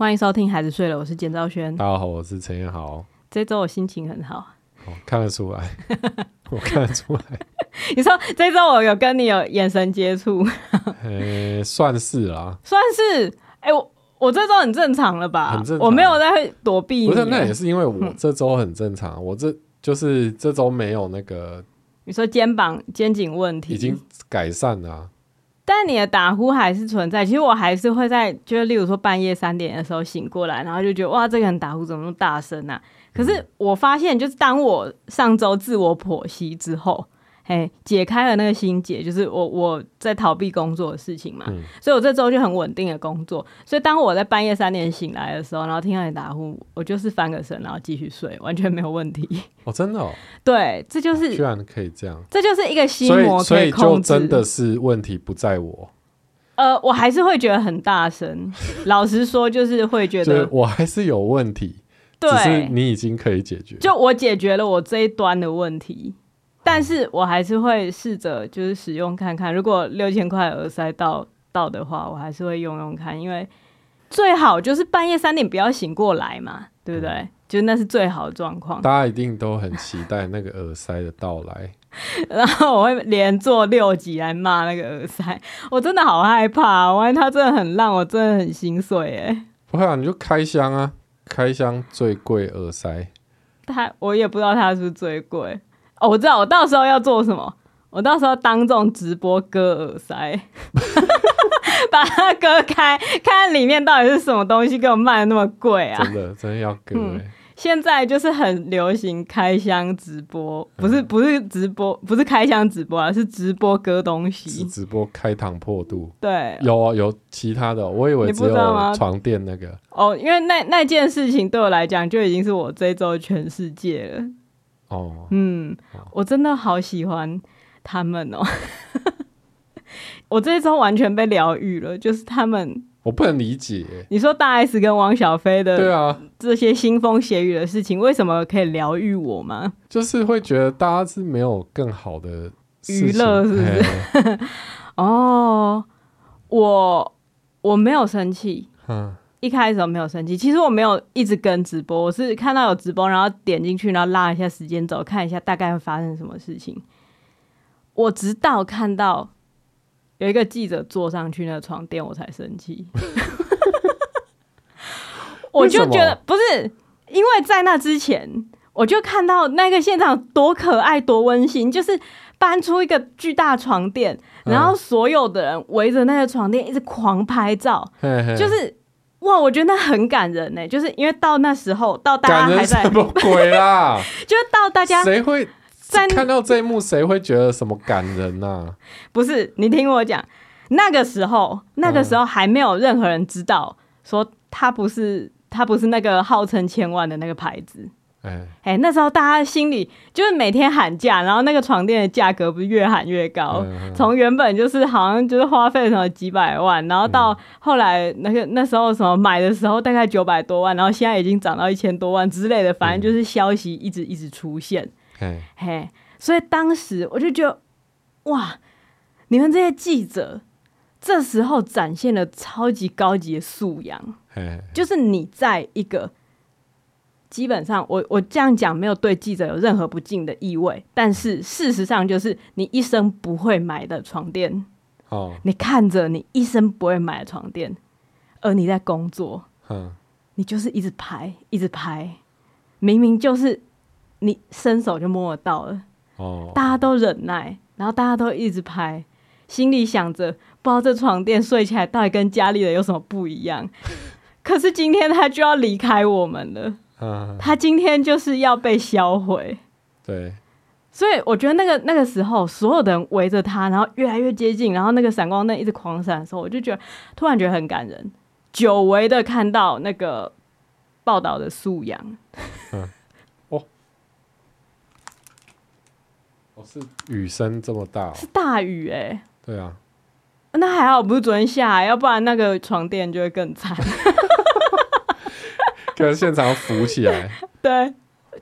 欢迎收听《孩子睡了》，我是简兆轩。大家好，我是陈彦豪。这周我心情很好，哦、看得出来，我看得出来。你说这周我有跟你有眼神接触？呃，算是啦，算是。哎、欸，我我这周很正常了吧？很正常，我没有在躲避你。不是，那也是因为我这周很正常。嗯、我这就是这周没有那个。你说肩膀肩颈问题已经改善了、啊。但你的打呼还是存在，其实我还是会在，就是例如说半夜三点的时候醒过来，然后就觉得哇，这个人打呼怎么那么大声啊？可是我发现，就是当我上周自我剖析之后。哎，解开了那个心结，就是我我在逃避工作的事情嘛，嗯、所以我这周就很稳定的工作。所以当我在半夜三点醒来的时候，然后听到你打呼，我就是翻个身，然后继续睡，完全没有问题。哦，真的哦？对，这就是居然可以这样，这就是一个心魔。所以，所以就真的是问题不在我。呃，我还是会觉得很大声。老实说，就是会觉得我还是有问题，对，只是你已经可以解决。就我解决了我这一端的问题。但是我还是会试着就是使用看看，如果六千块耳塞到到的话，我还是会用用看，因为最好就是半夜三点不要醒过来嘛，对不对？嗯、就那是最好的状况。大家一定都很期待那个耳塞的到来，然后我会连做六集来骂那个耳塞，我真的好害怕，万一它真的很烂，我真的很心碎哎。不会啊，你就开箱啊，开箱最贵耳塞。它我也不知道它是不是最贵。哦，我知道，我到时候要做什么？我到时候当众直播割耳塞，把它割开，看里面到底是什么东西，给我卖的那么贵啊！真的，真的要割、欸嗯。现在就是很流行开箱直播，不是不是直播，不是开箱直播啊，是直播割东西，直播开膛破肚。对，有啊，有其他的，我以为只有床垫那个。哦，因为那那件事情对我来讲就已经是我这周全世界了。哦，嗯，我真的好喜欢他们哦！我这一周完全被疗愈了，就是他们，我不能理解。你说大 S 跟汪小菲的，对啊，这些腥风血雨的事情，为什么可以疗愈我吗？就是会觉得大家是没有更好的娱乐，是不是？哦，我我没有生气，嗯。一开始的时候没有生气，其实我没有一直跟直播，我是看到有直播，然后点进去，然后拉一下时间轴，看一下大概会发生什么事情。我直到看到有一个记者坐上去那个床垫，我才生气。我就觉得不是，因为在那之前，我就看到那个现场多可爱、多温馨，就是搬出一个巨大床垫，然后所有的人围着那个床垫一直狂拍照，嗯、就是。哇，我觉得那很感人呢，就是因为到那时候，到大家还在什么 鬼啦？就是到大家谁会在看到这一幕，谁会觉得什么感人啊？不是，你听我讲，那个时候，那个时候还没有任何人知道，说他不是他不是那个号称千万的那个牌子。哎、欸，那时候大家心里就是每天喊价，然后那个床垫的价格不是越喊越高，从、嗯、原本就是好像就是花费什么几百万，然后到后来那个那时候什么买的时候大概九百多万，然后现在已经涨到一千多万之类的，反正就是消息一直一直出现。嗯、嘿，所以当时我就觉得，哇，你们这些记者这时候展现了超级高级的素养，就是你在一个。基本上我，我我这样讲没有对记者有任何不敬的意味，但是事实上就是你一生不会买的床垫，哦，你看着你一生不会买的床垫，而你在工作，嗯，你就是一直拍，一直拍，明明就是你伸手就摸得到了，哦，大家都忍耐，然后大家都一直拍，心里想着不知道这床垫睡起来到底跟家里的有什么不一样，可是今天他就要离开我们了。他今天就是要被销毁，对，所以我觉得那个那个时候，所有的人围着他，然后越来越接近，然后那个闪光灯一直狂闪的时候，我就觉得突然觉得很感人，久违的看到那个报道的素养。嗯，哦，哦，是雨声这么大哦？是大雨哎，对啊，那还好不是昨天下，要不然那个床垫就会更惨。跟现场浮起来，对，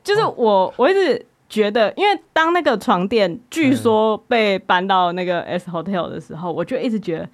就是我，我一直觉得，因为当那个床垫据说被搬到那个 S Hotel 的时候，我就一直觉得，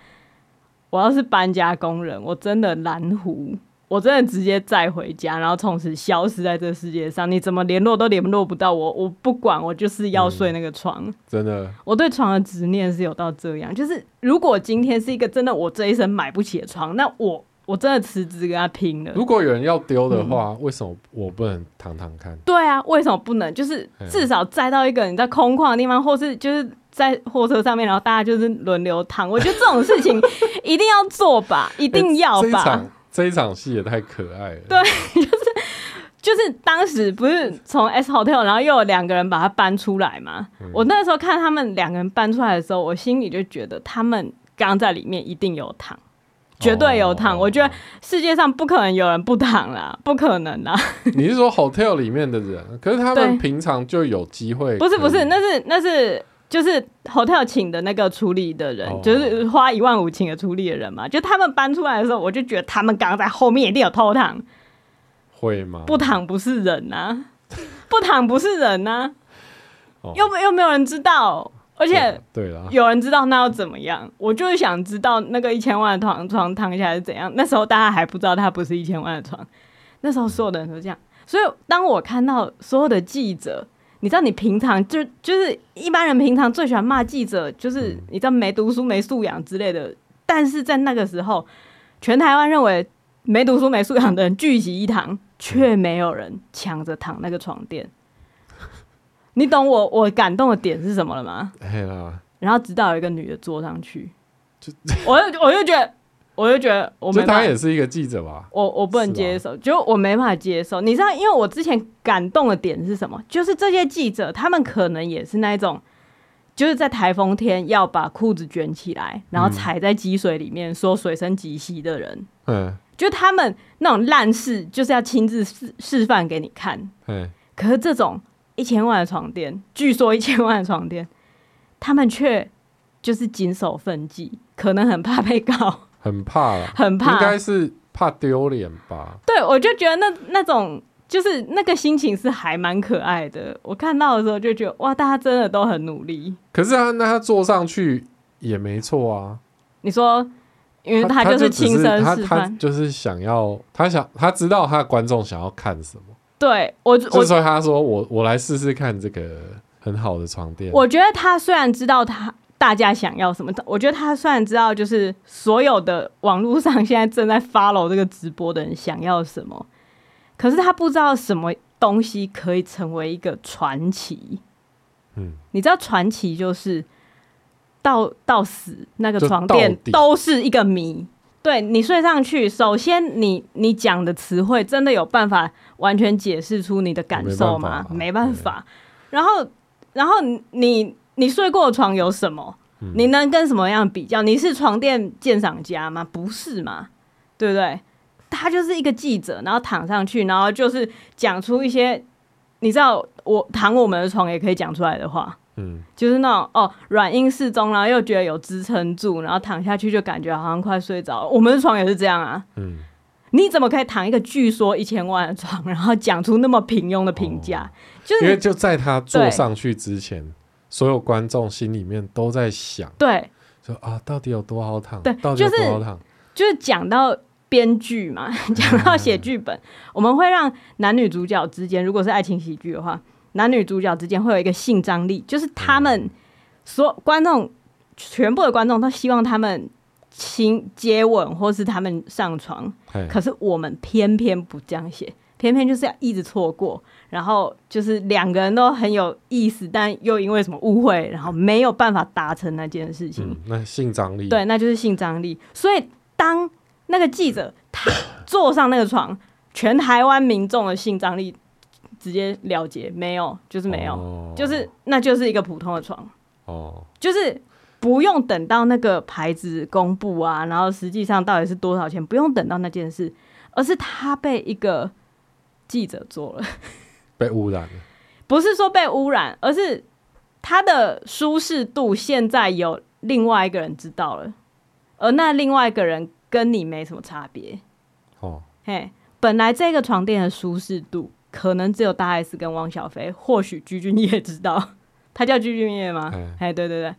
我要是搬家工人，我真的蓝湖，我真的直接载回家，然后从此消失在这个世界上。你怎么联络都联络不到我，我不管，我就是要睡那个床。嗯、真的，我对床的执念是有到这样。就是如果今天是一个真的我这一生买不起的床，那我我真的辞职跟他拼了。如果有人要丢的话，嗯、为什么我不能躺躺看？对啊，为什么不能？就是至少载到一个你在空旷的地方，或是就是在货车上面，然后大家就是轮流躺。我觉得这种事情一定要做吧，一定要吧。这一场戏也太可爱了。对，就是就是当时不是从 S Hotel，然后又有两个人把它搬出来嘛。嗯、我那时候看他们两个人搬出来的时候，我心里就觉得他们刚在里面一定有躺，绝对有躺。哦、我觉得世界上不可能有人不躺啦，不可能啦。你是说 Hotel 里面的人？可是他们平常就有机会？不是不是，那是那是。就是 hotel 请的那个处理的人，oh. 就是花一万五请的处理的人嘛。就他们搬出来的时候，我就觉得他们刚刚在后面一定有偷躺。会吗？不躺不是人呐、啊，不躺不是人呐、啊。又没又没有人知道，而且对了，有人知道那要怎么样？我就是想知道那个一千万的床床躺下来是怎样。那时候大家还不知道它不是一千万的床，那时候所有的人都这样。所以当我看到所有的记者。你知道，你平常就就是一般人平常最喜欢骂记者，就是你知道没读书、没素养之类的。但是在那个时候，全台湾认为没读书、没素养的人聚集一堂，却没有人抢着躺那个床垫。你懂我我感动的点是什么了吗？然后直到有一个女的坐上去，我就我就觉得。我就觉得我没，他也是一个记者吧？我我不能接受，就我没办法接受。你知道，因为我之前感动的点是什么？就是这些记者，他们可能也是那一种，就是在台风天要把裤子卷起来，然后踩在积水里面说水深及膝的人。嗯，就他们那种烂事，就是要亲自示示范给你看。嗯，可是这种一千万的床垫，据说一千万的床垫，他们却就是谨守分际，可能很怕被告。很怕了，很怕，应该是怕丢脸吧？对，我就觉得那那种就是那个心情是还蛮可爱的。我看到的时候就觉得哇，大家真的都很努力。可是啊，那他坐上去也没错啊。你说，因为他就是亲身示范，他就是想要，他想他知道他的观众想要看什么。对我，所以他说我我来试试看这个很好的床垫。我觉得他虽然知道他。大家想要什么？我觉得他虽然知道，就是所有的网络上现在正在 follow 这个直播的人想要什么，可是他不知道什么东西可以成为一个传奇。嗯，你知道传奇就是到到死那个床垫都是一个谜。对，你睡上去，首先你你讲的词汇真的有办法完全解释出你的感受吗？没办法。然后然后你。你睡过的床有什么？你能跟什么样比较？你是床垫鉴赏家吗？不是嘛？对不对？他就是一个记者，然后躺上去，然后就是讲出一些你知道，我躺我们的床也可以讲出来的话，嗯，就是那种哦，软硬适中，然后又觉得有支撑住，然后躺下去就感觉好像快睡着。我们的床也是这样啊，嗯，你怎么可以躺一个据说一千万的床，然后讲出那么平庸的评价？哦，就是因为就在他坐上去之前。所有观众心里面都在想，对，说啊，到底有多好躺？对，到底有多好躺？就是讲到编剧嘛，讲到写剧本，我们会让男女主角之间，如果是爱情喜剧的话，男女主角之间会有一个性张力，就是他们所有观众全部的观众都希望他们亲接吻或是他们上床，可是我们偏偏不这样写。偏偏就是要一直错过，然后就是两个人都很有意思，但又因为什么误会，然后没有办法达成那件事情。嗯、那性张力，对，那就是性张力。所以当那个记者他坐上那个床，全台湾民众的性张力直接了结，没有，就是没有，哦、就是那就是一个普通的床。哦，就是不用等到那个牌子公布啊，然后实际上到底是多少钱，不用等到那件事，而是他被一个。记者做了，被污染了，不是说被污染，而是他的舒适度现在有另外一个人知道了，而那另外一个人跟你没什么差别。哦，嘿，本来这个床垫的舒适度可能只有大 S 跟汪小菲，或许鞠俊曄知道，他叫鞠俊曄吗？哎。嘿，对对对，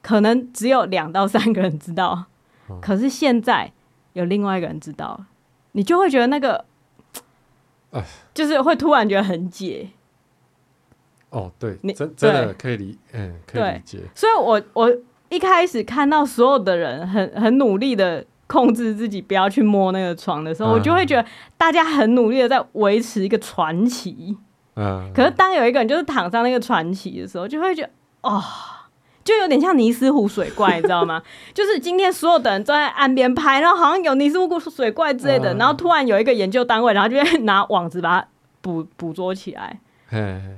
可能只有两到三个人知道，哦、可是现在有另外一个人知道，你就会觉得那个，就是会突然觉得很解。哦，对，你真真的可以理，嗯，可以理解。所以我我一开始看到所有的人很很努力的控制自己不要去摸那个床的时候，嗯、我就会觉得大家很努力的在维持一个传奇。嗯。可是当有一个人就是躺上那个传奇的时候，就会觉得哦。就有点像尼斯湖水怪，你知道吗？就是今天所有的人都在岸边拍，然后好像有尼斯湖水怪之类的，然后突然有一个研究单位，然后就会拿网子把它捕捕捉起来，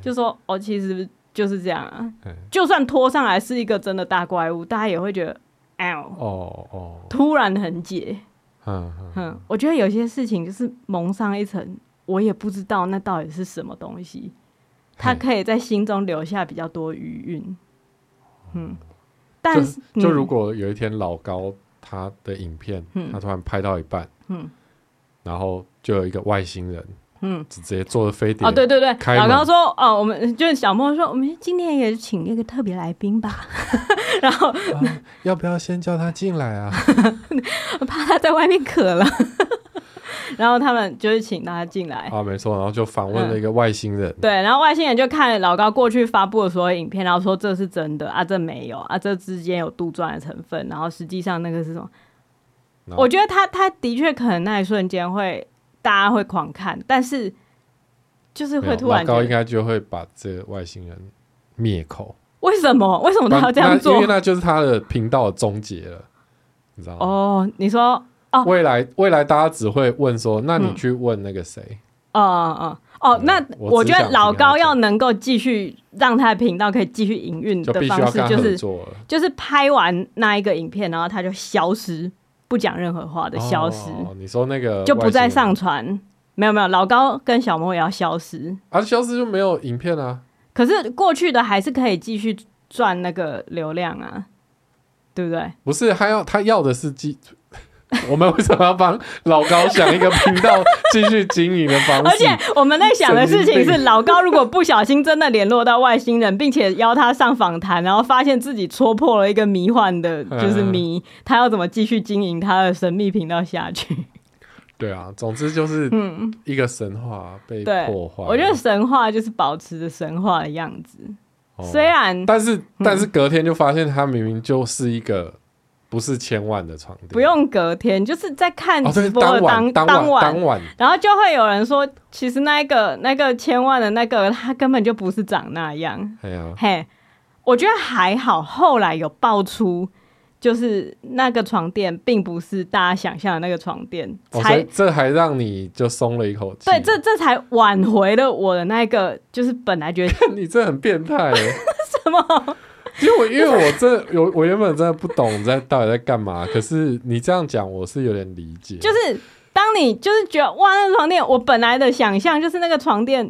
就说哦，其实就是这样啊。就算拖上来是一个真的大怪物，大家也会觉得，哎呦，哦哦，突然很解。嗯嗯，我觉得有些事情就是蒙上一层，我也不知道那到底是什么东西，它可以在心中留下比较多余韵。嗯，但是就，就如果有一天老高他的影片，嗯、他突然拍到一半，嗯，然后就有一个外星人，嗯，直接坐着飞碟，哦，对对对，老高说，哦，我们就是小莫说，我们今天也请一个特别来宾吧，然后、啊、要不要先叫他进来啊？我 怕他在外面渴了。然后他们就是请他进来啊，没错，然后就访问了一个外星人，嗯，对，然后外星人就看老高过去发布的所有影片，然后说这是真的啊，这没有啊，这之间有杜撰的成分，然后实际上那个是什么？我觉得他他的确可能那一瞬间会大家会狂看，但是就是会突然老高应该就会把这个外星人灭口。为什么？为什么他要这样做？因为那就是他的频道的终结了，你知道吗？哦，你说。未来，未来大家只会问说：“那你去问那个谁？”哦哦哦，那我觉得老高要能够继续让他的频道可以继续营运的方式，就是就是拍完那一个影片，然后他就消失，不讲任何话的消失。哦你说那个就不再上传？没有没有，老高跟小莫也要消失。啊，消失就没有影片啊？可是过去的还是可以继续赚那个流量啊，对不对？不是，他要他要的是继。我们为什么要帮老高想一个频道继续经营的方式？而且我们在想的事情是，老高如果不小心真的联络到外星人，并且邀他上访谈，然后发现自己戳破了一个迷幻的，就是谜，他要怎么继续经营他的神秘频道下去？对啊，总之就是一个神话被破坏。我觉得神话就是保持着神话的样子，虽然，但是但是隔天就发现他明明就是一个。不是千万的床垫，不用隔天，就是在看直播的当、哦、当当晚，当晚，然后就会有人说，其实那个那个千万的那个，他根本就不是长那样。嘿、啊、嘿，我觉得还好，后来有爆出，就是那个床垫并不是大家想象的那个床垫，哦、才这还让你就松了一口气。对，这这才挽回了我的那个，就是本来觉得 你这很变态，什么？因为我因为我这有我原本真的不懂在到底在干嘛，可是你这样讲我是有点理解。就是当你就是觉得哇，那个床垫，我本来的想象就是那个床垫，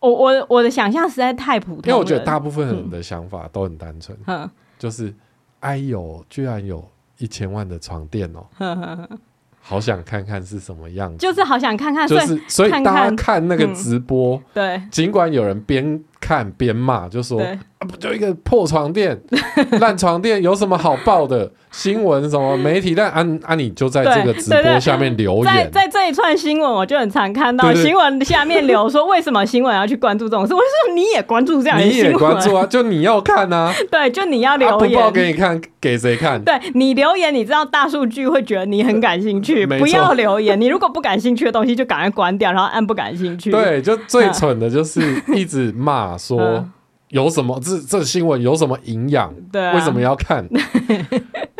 我我我的想象实在太普通。因为我觉得大部分人的想法都很单纯，嗯，就是哎呦，居然有一千万的床垫哦。好想看看是什么样子，就是好想看看，就是所以大家看那个直播，嗯、对，尽管有人边看边骂，就说啊，不就一个破床垫、烂床垫，有什么好爆的？新闻什么媒体？但安安你就在这个直播下面留言，在在这一串新闻，我就很常看到新闻下面留说，为什么新闻要去关注这种事？为什么你也关注这样的新闻？你也关注啊？就你要看啊？对，就你要留言，不报给你看，给谁看？对你留言，你知道大数据会觉得你很感兴趣，不要留言。你如果不感兴趣的东西，就赶快关掉，然后按不感兴趣。对，就最蠢的就是一直骂说。有什么这这新闻有什么营养？对、啊，为什么要看？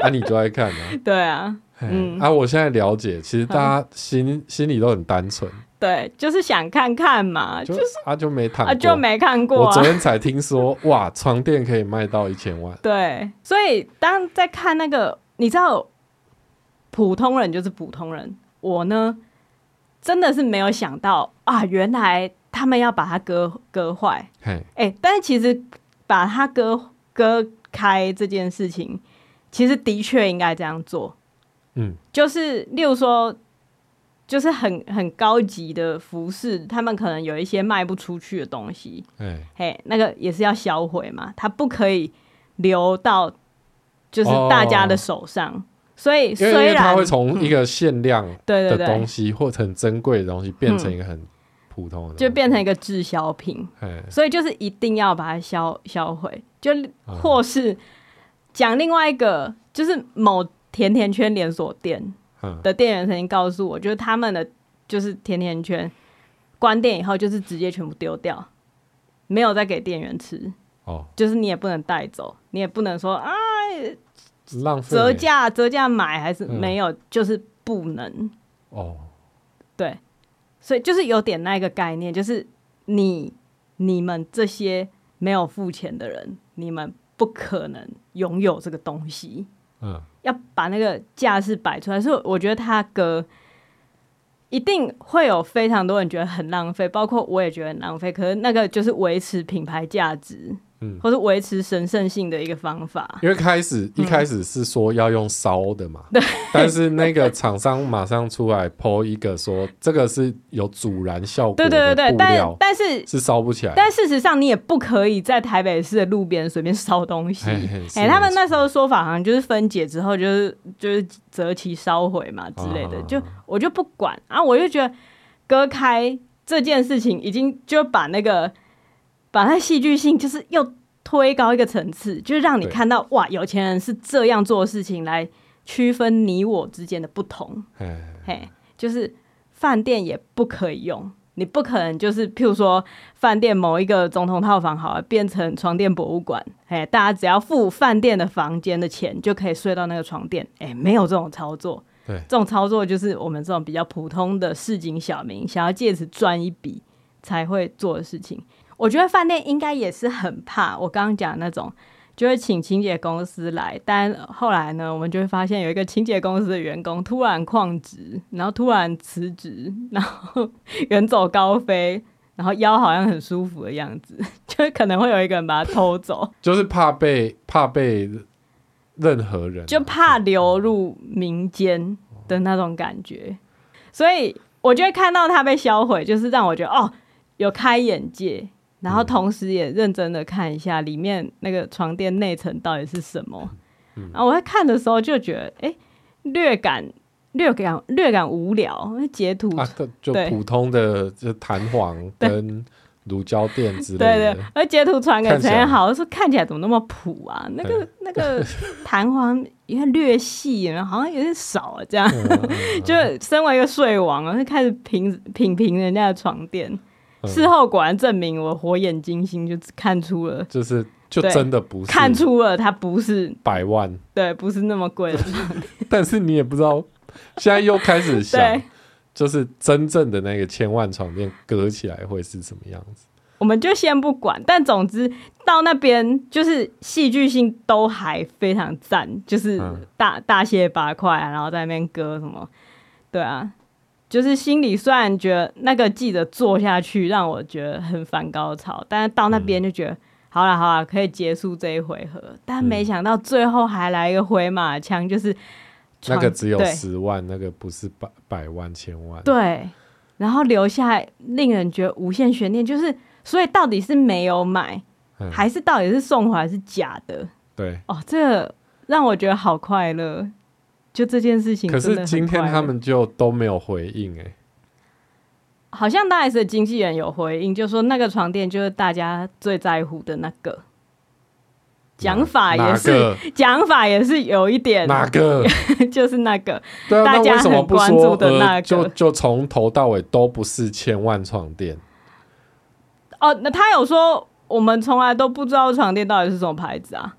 啊，你就爱看啊？对啊，嗯啊，我现在了解，其实大家心、嗯、心里都很单纯，对，就是想看看嘛，就，就是啊就没谈，啊就没看过、啊。我昨天才听说，哇，床垫可以卖到一千万。对，所以当在看那个，你知道，普通人就是普通人，我呢真的是没有想到啊，原来。他们要把它割割坏，哎但是其实把它割割开这件事情，其实的确应该这样做。嗯，就是例如说，就是很很高级的服饰，他们可能有一些卖不出去的东西，哎 Hey.、欸，那个也是要销毁嘛，它不可以留到就是大家的手上。Oh. 所以虽然因为它会从一个限量的东西、嗯、或者很珍贵的东西变成一个很普通的东西，就变成一个滞销品。所以就是一定要把它销销毁，就或是讲另外一个，就是某甜甜圈连锁店的店员曾经告诉我，就是他们的就是甜甜圈关店以后，就是直接全部丢掉，没有再给店员吃。哦，就是你也不能带走，你也不能说啊。浪费折价折价买还是没有，嗯、就是不能哦。对，所以就是有点那个概念，就是你你们这些没有付钱的人，你们不可能拥有这个东西。嗯，要把那个架势摆出来。所以我觉得他哥一定会有非常多人觉得很浪费，包括我也觉得很浪费。可是那个就是维持品牌价值。或是维持神圣性的一个方法，因为开始一开始是说要用烧的嘛，对、嗯，但是那个厂商马上出来 po 一个说这个是有阻燃效果的，对对对对，但但是是烧不起来，但事实上你也不可以在台北市的路边随便烧东西，哎、欸，他们那时候说法好像就是分解之后就是就是择其烧毁嘛之类的，啊、就我就不管。啊，我就觉得割开这件事情已经就把那个。把它戏剧性就是又推高一个层次，就是让你看到哇，有钱人是这样做事情来区分你我之间的不同。嘿，就是饭店也不可以用，你不可能就是譬如说饭店某一个总统套房好了，变成床垫博物馆，嘿，大家只要付饭店的房间的钱就可以睡到那个床垫，哎，没有这种操作。对，这种操作就是我们这种比较普通的市井小民想要借此赚一笔才会做的事情。我觉得饭店应该也是很怕我刚刚讲那种，就会请清洁公司来，但后来呢，我们就会发现有一个清洁公司的员工突然旷职，然后突然辞职，然后 远走高飞，然后腰好像很舒服的样子，就可能会有一个人把他偷走，就是怕被怕被任何人，就怕流入民间的那种感觉，所以我就会看到他被销毁，就是让我觉得哦，有开眼界。然后同时也认真的看一下里面那个床垫内层到底是什么。嗯、然后我在看的时候就觉得，哎，略感略感略感无聊。截图、啊、就普通的就弹簧 跟乳胶垫之类的。对对，而截图传给陈彦豪说，看起来怎么那么普啊？那个那个 弹簧也略细，然后好像有点少啊。这样，嗯、就身为一个睡王啊，就开始品品评人家的床垫。事后果然证明我火眼金睛，就看出了，就是就真的不是看出了它不是百万，对，不是那么贵的。但是你也不知道，现在又开始想，就是真正的那个千万床垫隔起来会是什么样子？我们就先不管，但总之到那边就是戏剧性都还非常赞，就是大大卸八块啊，然后在那边割什么，对啊。就是心里虽然觉得那个记者做下去让我觉得很反高潮，但是到那边就觉得、嗯、好了好了，可以结束这一回合。但没想到最后还来一个回马枪，就是那个只有十万，那个不是百百万千万。对，然后留下令人觉得无限悬念，就是所以到底是没有买，嗯、还是到底是送回来是假的？对哦，这个让我觉得好快乐。就这件事情，可是今天他们就都没有回应哎、欸，好像大 S 的经纪人有回应，就说那个床垫就是大家最在乎的那个，讲法也是讲法也是有一点。哪个，就是那个，对啊，大家很关注的那个，就就从头到尾都不是千万床垫。哦，那他有说我们从来都不知道床垫到底是什么牌子啊？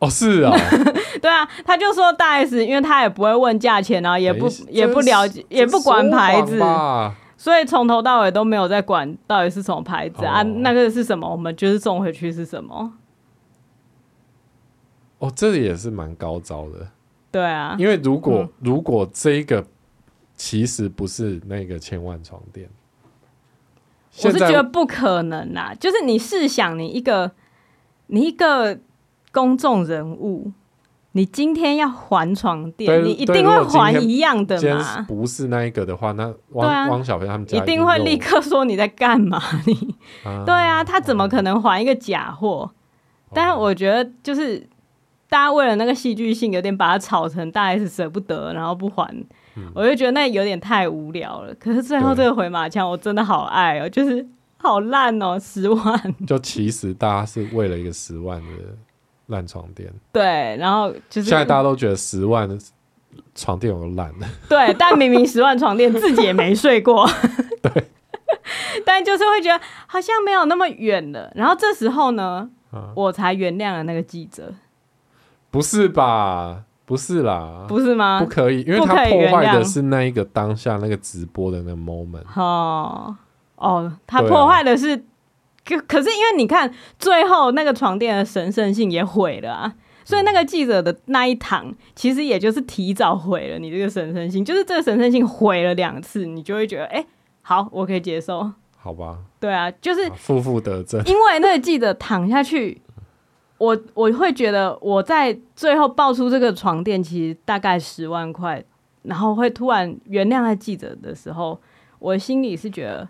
哦，是啊，对啊，他就说大 S，因为他也不会问价钱啊，也不也不了解，也不管牌子，所以从头到尾都没有在管到底是什么牌子啊，那个是什么，我们就是送回去是什么。哦，这也是蛮高招的。对啊，因为如果如果这一个其实不是那个千万床垫，我是觉得不可能啦。就是你试想，你一个你一个。公众人物，你今天要还床垫，你一定会还一样的嘛？不是那一个的话，那汪、啊、汪小菲他们一定会立刻说你在干嘛？你、啊、对啊，他怎么可能还一个假货？但是我觉得就是大家为了那个戏剧性，有点把它炒成大 S 舍不得，然后不还，嗯、我就觉得那有点太无聊了。可是最后这个回马枪，我真的好爱哦，就是好烂哦，十万。就其实大家是为了一个十万的烂床垫，对，然后就是现在大家都觉得十万的床垫有烂的，对，但明明十万床垫自己也没睡过，对，但就是会觉得好像没有那么远了。然后这时候呢，啊、我才原谅了那个记者。不是吧？不是啦，不是吗？不可以，因为他破坏的是那一个当下那个直播的那个 moment。哦哦，他破坏的是，啊、可可是因为你看最后那个床垫的神圣性也毁了啊，所以那个记者的那一堂其实也就是提早毁了你这个神圣性，就是这个神圣性毁了两次，你就会觉得哎、欸，好，我可以接受。好吧。对啊，就是负负得正，因为那个记者躺下去。我我会觉得我在最后爆出这个床垫其实大概十万块，然后会突然原谅那记者的时候，我心里是觉得，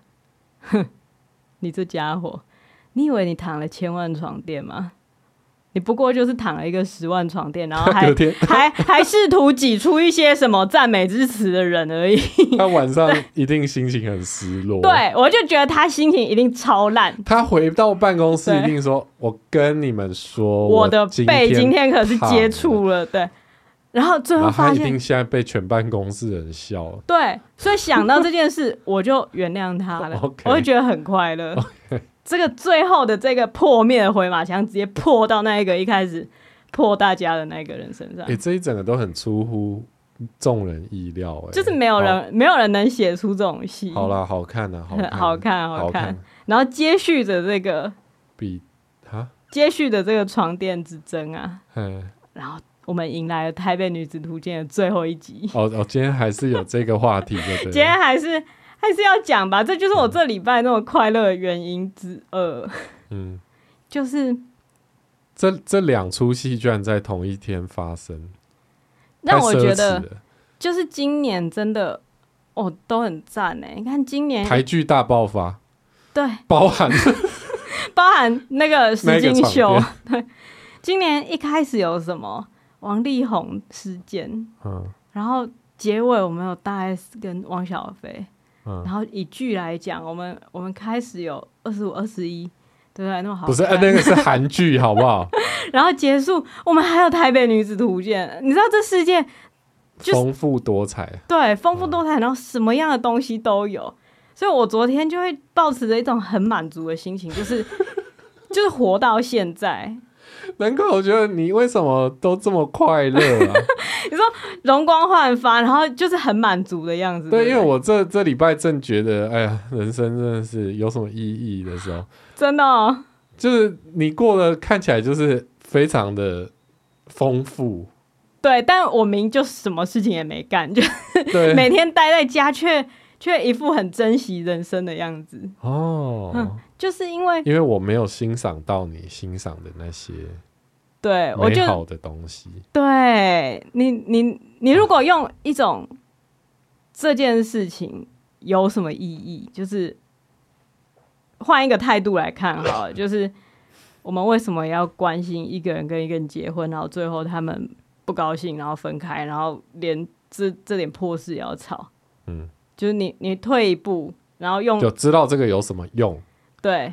哼，你这家伙，你以为你躺了千万床垫吗？你不过就是躺了一个十万床垫，然后还 天还 还试图挤出一些什么赞美之词的人而已。他晚上一定心情很失落。对，我就觉得他心情一定超烂。他回到办公室一定说：“我跟你们说，我的背今天可是接触了。”对，然后最后发现他一定现在被全办公室人笑了。对，所以想到这件事，我就原谅他了。我会觉得很快乐。Okay. 这个最后的这个破灭的回马枪，直接破到那一个一开始破大家的那个人身上。哎、欸，这一整个都很出乎众人意料，哎，就是没有人好没有人能写出这种戏。好啦，好看啊，好看，好看，好看。然后接续着这个比哈，接续的这个床垫之争啊，嗯然后我们迎来了《台北女子图鉴》的最后一集。哦哦，今天还是有这个话题，对不对？今天还是。还是要讲吧，这就是我这礼拜那么快乐的原因之二。嗯，就是这这两出戏居然在同一天发生，让我觉得就是今年真的哦都很赞哎！你看今年台剧大爆发，对，包含 包含那个实境秀，对，今年一开始有什么？王力宏事件，嗯，然后结尾我们有大 S 跟汪小菲。然后以剧来讲，我们我们开始有二十五、二十一，对不对？那么好，不是，那个是韩剧，好不好？然后结束，我们还有《台北女子图鉴》，你知道这世界丰富多彩，对，丰富多彩，然后什么样的东西都有，所以我昨天就会抱持着一种很满足的心情，就是 就是活到现在。难怪我觉得你为什么都这么快乐啊？你说容光焕发，然后就是很满足的样子。对，对，因为我这这礼拜正觉得，哎呀，人生真的是有什么意义的时候，真的，哦，就是你过得看起来就是非常的丰富。对，但我明明就什么事情也没干，就对 每天待在家，却却一副很珍惜人生的样子。哦。嗯就是因为，因为我没有欣赏到你欣赏的那些，对，美好的东西。对你，你，你如果用一种这件事情有什么意义，就是换一个态度来看哈，就是我们为什么要关心一个人跟一个人结婚，然后最后他们不高兴，然后分开，然后连这这点破事也要吵？嗯，就是你，你退一步，然后用就知道这个有什么用。对，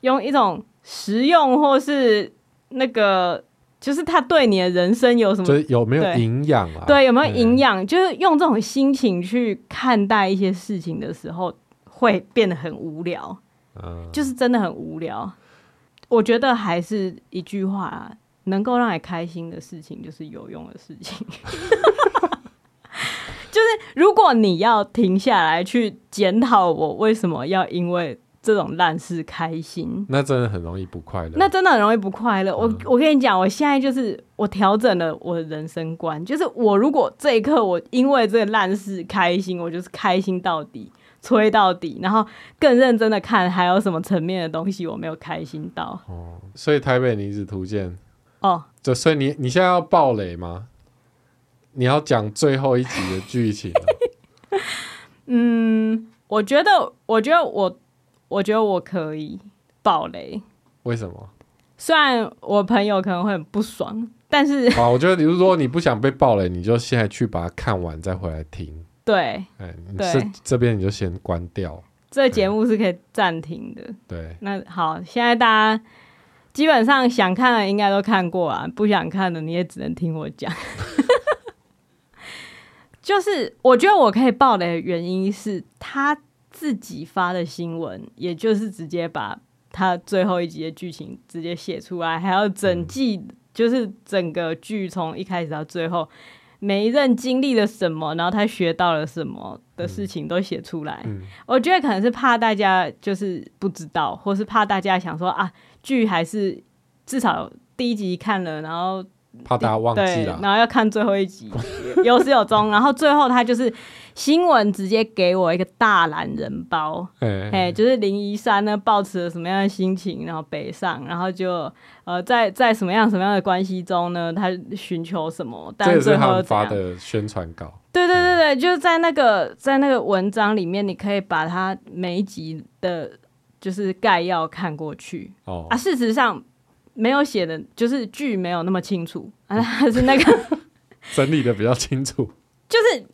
用一种实用或是那个，就是他对你的人生有什么？就是有没有营养啊？对，有没有营养？嗯、就是用这种心情去看待一些事情的时候，会变得很无聊。嗯，就是真的很无聊。我觉得还是一句话啊，能够让你开心的事情，就是有用的事情。就是如果你要停下来去检讨我为什么要因为。这种烂事开心，那真的很容易不快乐。那真的很容易不快乐。嗯、我我跟你讲，我现在就是我调整了我的人生观，就是我如果这一刻我因为这个烂事开心，我就是开心到底，吹到底，然后更认真的看还有什么层面的东西我没有开心到。哦，所以《台北女子图鉴》哦，就所以你你现在要爆雷吗？你要讲最后一集的剧情？嗯，我觉得，我觉得我。我觉得我可以爆雷，为什么？虽然我朋友可能会很不爽，但是啊，我觉得，你如说你不想被爆雷，你就现在去把它看完，再回来听。对，哎，这这边你就先关掉。这个节目是可以暂停的。对，那好，现在大家基本上想看的应该都看过啊，不想看的你也只能听我讲。就是我觉得我可以爆雷的原因是他自己发的新闻，也就是直接把他最后一集的剧情直接写出来，还要整季，就是整个剧从一开始到最后。每一任经历了什么，然后他学到了什么的事情都写出来。嗯嗯、我觉得可能是怕大家就是不知道，或是怕大家想说啊，剧还是至少第一集看了，然后怕大家忘记了，然后要看最后一集，有始有终，然后最后他就是。新闻直接给我一个大懒人包，哎、欸，就是林一山呢，抱持了什么样的心情，然后北上，然后就呃，在在什么样什么样的关系中呢？他寻求什么？但最后发的宣传稿，对对对对，就是在那个在那个文章里面，你可以把它每一集的，就是概要看过去。哦啊，事实上没有写的，就是剧没有那么清楚啊，还是那个整理的比较清楚，就是。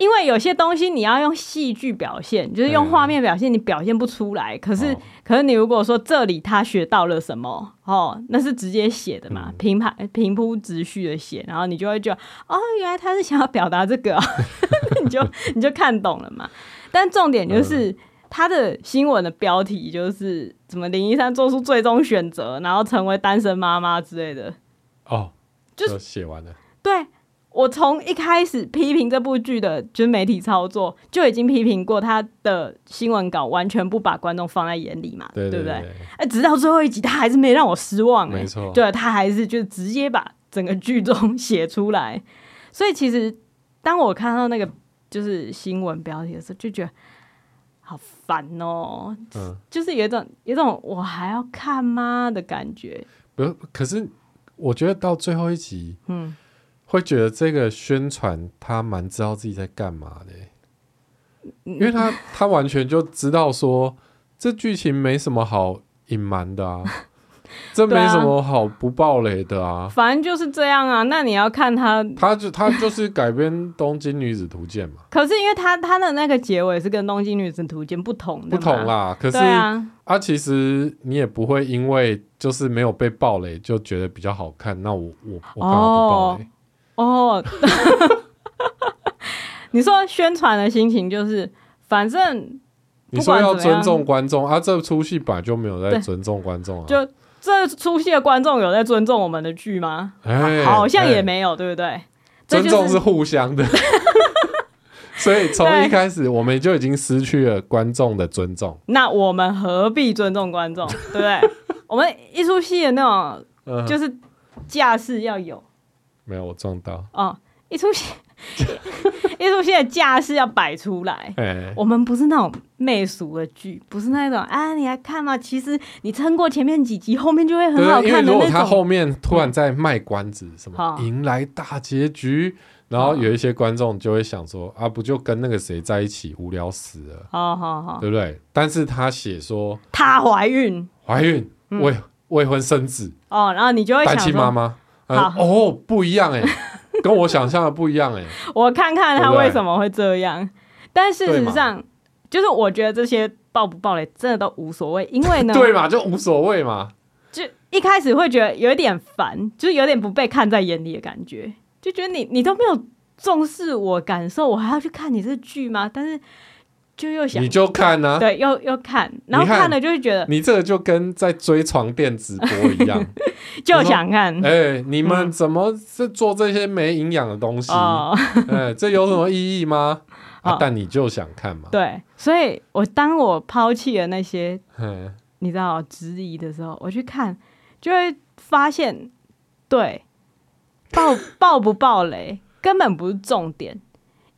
因为有些东西你要用戏剧表现，就是用画面表现，你表现不出来。可是，哦、可是你如果说这里他学到了什么，哦，那是直接写的嘛，嗯、平排平铺直叙的写，然后你就会觉得，哦，原来他是想要表达这个，你就你就看懂了嘛。但重点就是、嗯、他的新闻的标题就是什么林一山做出最终选择，然后成为单身妈妈之类的。哦，就写完了。对。我从一开始批评这部剧的，就是媒体操作，就已经批评过他的新闻稿完全不把观众放在眼里嘛，对，对，对，对不对？哎，直到最后一集，他还是没让我失望，没错，对，他还是就直接把整个剧中写出来。所以其实当我看到那个就是新闻标题的时候，就觉得好烦哦，嗯，就是有一种有一种我还要看吗的感觉。不，可是我觉得到最后一集，嗯。会觉得这个宣传他蛮知道自己在干嘛的，因为他他完全就知道说这剧情没什么好隐瞒的啊，这没什么好不暴雷的啊，反正就是这样啊。那你要看他，他就他就是改编《东京女子图鉴》嘛。可是因为他他的那个结尾是跟《东京女子图鉴》不同的，不同啦。可是啊，啊，其实你也不会因为就是没有被暴雷就觉得比较好看。那我我我干嘛不暴雷？哦，你说宣传的心情就是，反正你说要尊重观众啊，这出戏本来就没有在尊重观众啊。就这出戏的观众有在尊重我们的剧吗？欸、好像也没有，欸、对不对？尊重是互相的，所以从一开始我们就已经失去了观众的尊重。那我们何必尊重观众？对不对？我们一出戏的那种，就是架势要有。没有，我撞到哦！一出戏，一出戏的架势要摆出来。欸、我们不是那种媚俗的剧，不是那种啊，你来看嘛。其实你撑过前面几集，后面就会很好看的那种。因为如果他后面突然在卖关子，什么迎来大结局，哦、然后有一些观众就会想说啊，不就跟那个谁在一起，无聊死了。好好好，对不对？但是他写说她怀孕，怀孕未未婚生子哦，然后你就会想说单亲妈妈。好哦，不一样哎，跟我想象的不一样哎。我看看他为什么会这样，但事实上，就是我觉得这些爆不爆雷真的都无所谓，因为呢，对嘛，就无所谓嘛。就一开始会觉得有点烦，就是有点不被看在眼里的感觉，就觉得你你都没有重视我感受，我还要去看你这剧吗？但是。就又想，你就看啊，对，又又看，然后看了就会觉得，你这个就跟在追床垫直播一样，就想看。哎、欸，你们怎么是做这些没营养的东西？哎、这有什么意义吗？啊，但你就想看嘛。对，所以我当我抛弃了那些，你知道质疑的时候，我去看，就会发现，对，爆爆不爆雷根本不是重点。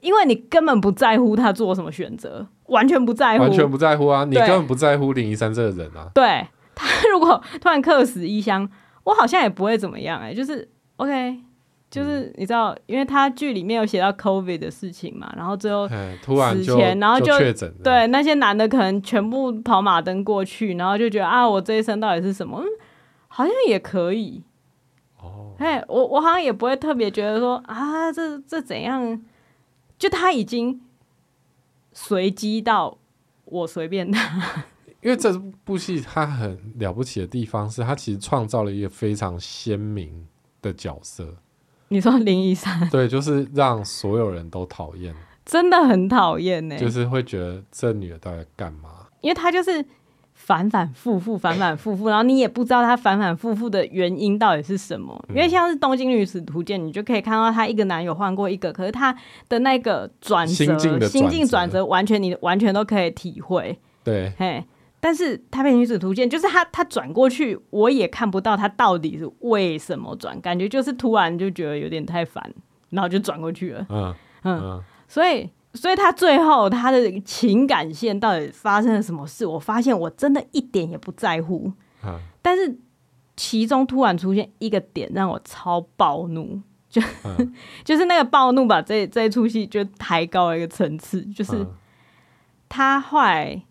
因为你根本不在乎他做什么选择，完全不在乎，完全不在乎啊！你根本不在乎林一山这个人啊。对，他如果突然客死异乡，我好像也不会怎么样哎、欸，就是 OK，就是你知道，因为他剧里面有写到 COVID 的事情嘛，然后最后突然就然后就确诊，对那些男的可能全部跑马灯过去，然后就觉得啊，我这一生到底是什么？嗯，好像也可以。哦，哎，我我好像也不会特别觉得说啊，这这怎样？就他已经随机到我随便他。因为这部戏它很了不起的地方是，它其实创造了一个非常鲜明的角色。你说林一山？对，就是让所有人都讨厌，真的很讨厌呢。就是会觉得这女的到底干嘛？因为她就是反反复复，反反复复，然后你也不知道他反反复复的原因到底是什么。因为像是《东京女子图鉴》，你就可以看到她一个男友换过一个，可是她的那个转折、心境转折，完全你完全都可以体会。对，嘿。但是《台北女子图鉴》就是他，他转过去，我也看不到他到底是为什么转，感觉就是突然就觉得有点太烦，然后就转过去了。嗯嗯，嗯，所以所以他最后他的情感线到底发生了什么事？我发现我真的一点也不在乎。嗯，但是其中突然出现一个点让我超暴怒，就、嗯、就是那个暴怒把这这一出戏就抬高了一个层次，就是他后来。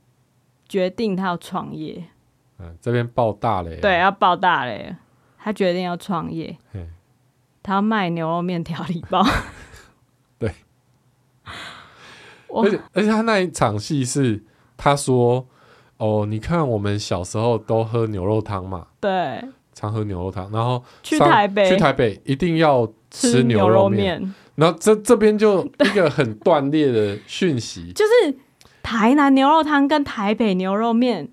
决定他要创业，嗯，这边爆大了，对，要爆大了。他决定要创业，他要卖牛肉面调理包，对。而且而且他那一场戏是他说：“哦，你看我们小时候都喝牛肉汤嘛，对，常喝牛肉汤，然后去台北。去台北一定要吃牛肉面，然后这这边就一个很断裂的讯息，就是。”台南牛肉汤跟台北牛肉面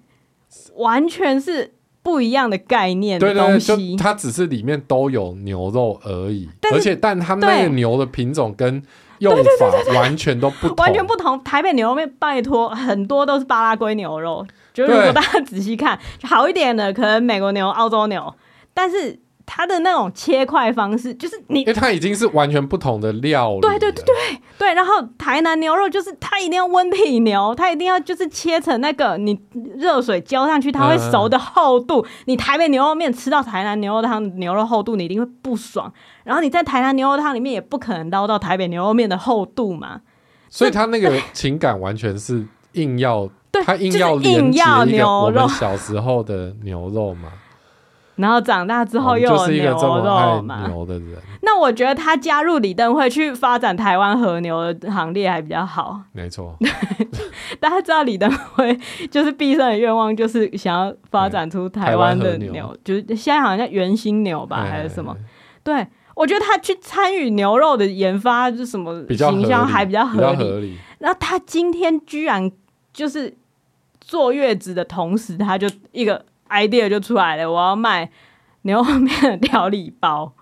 完全是不一样的概念的东西。对对对，它只是里面都有牛肉而已，而且但他们那个牛的品种跟用法完全都不同，完全不同。台北牛肉面拜托很多都是巴拉圭牛肉，就是如果大家仔细看，好一点的可能美国牛、澳洲牛，但是。它的那种切块方式，就是你，因为它已经是完全不同的料理。对对对对对。然后台南牛肉就是它一定要温体牛，它一定要就是切成那个你热水浇上去它会熟的厚度。嗯、你台北牛肉面吃到台南牛肉汤牛肉厚度，你一定会不爽。然后你在台南牛肉汤里面也不可能捞到台北牛肉面的厚度嘛。所以它那个情感完全是硬要，它硬要连接一个我们小时候的牛肉嘛。然后长大之后又有牛肉嘛？牛的人，那我觉得他加入李登辉去发展台湾和牛的行列还比较好。没错，大家知道李登辉就是毕生的愿望就是想要发展出台湾的牛，牛，就是现在好像叫原心牛吧，还是什么？对，我觉得他去参与牛肉的研发，就什么形象还比较合理。然后他今天居然就是坐月子的同时，他就一个。Idea 就出来了，我要卖牛肉面的调理包，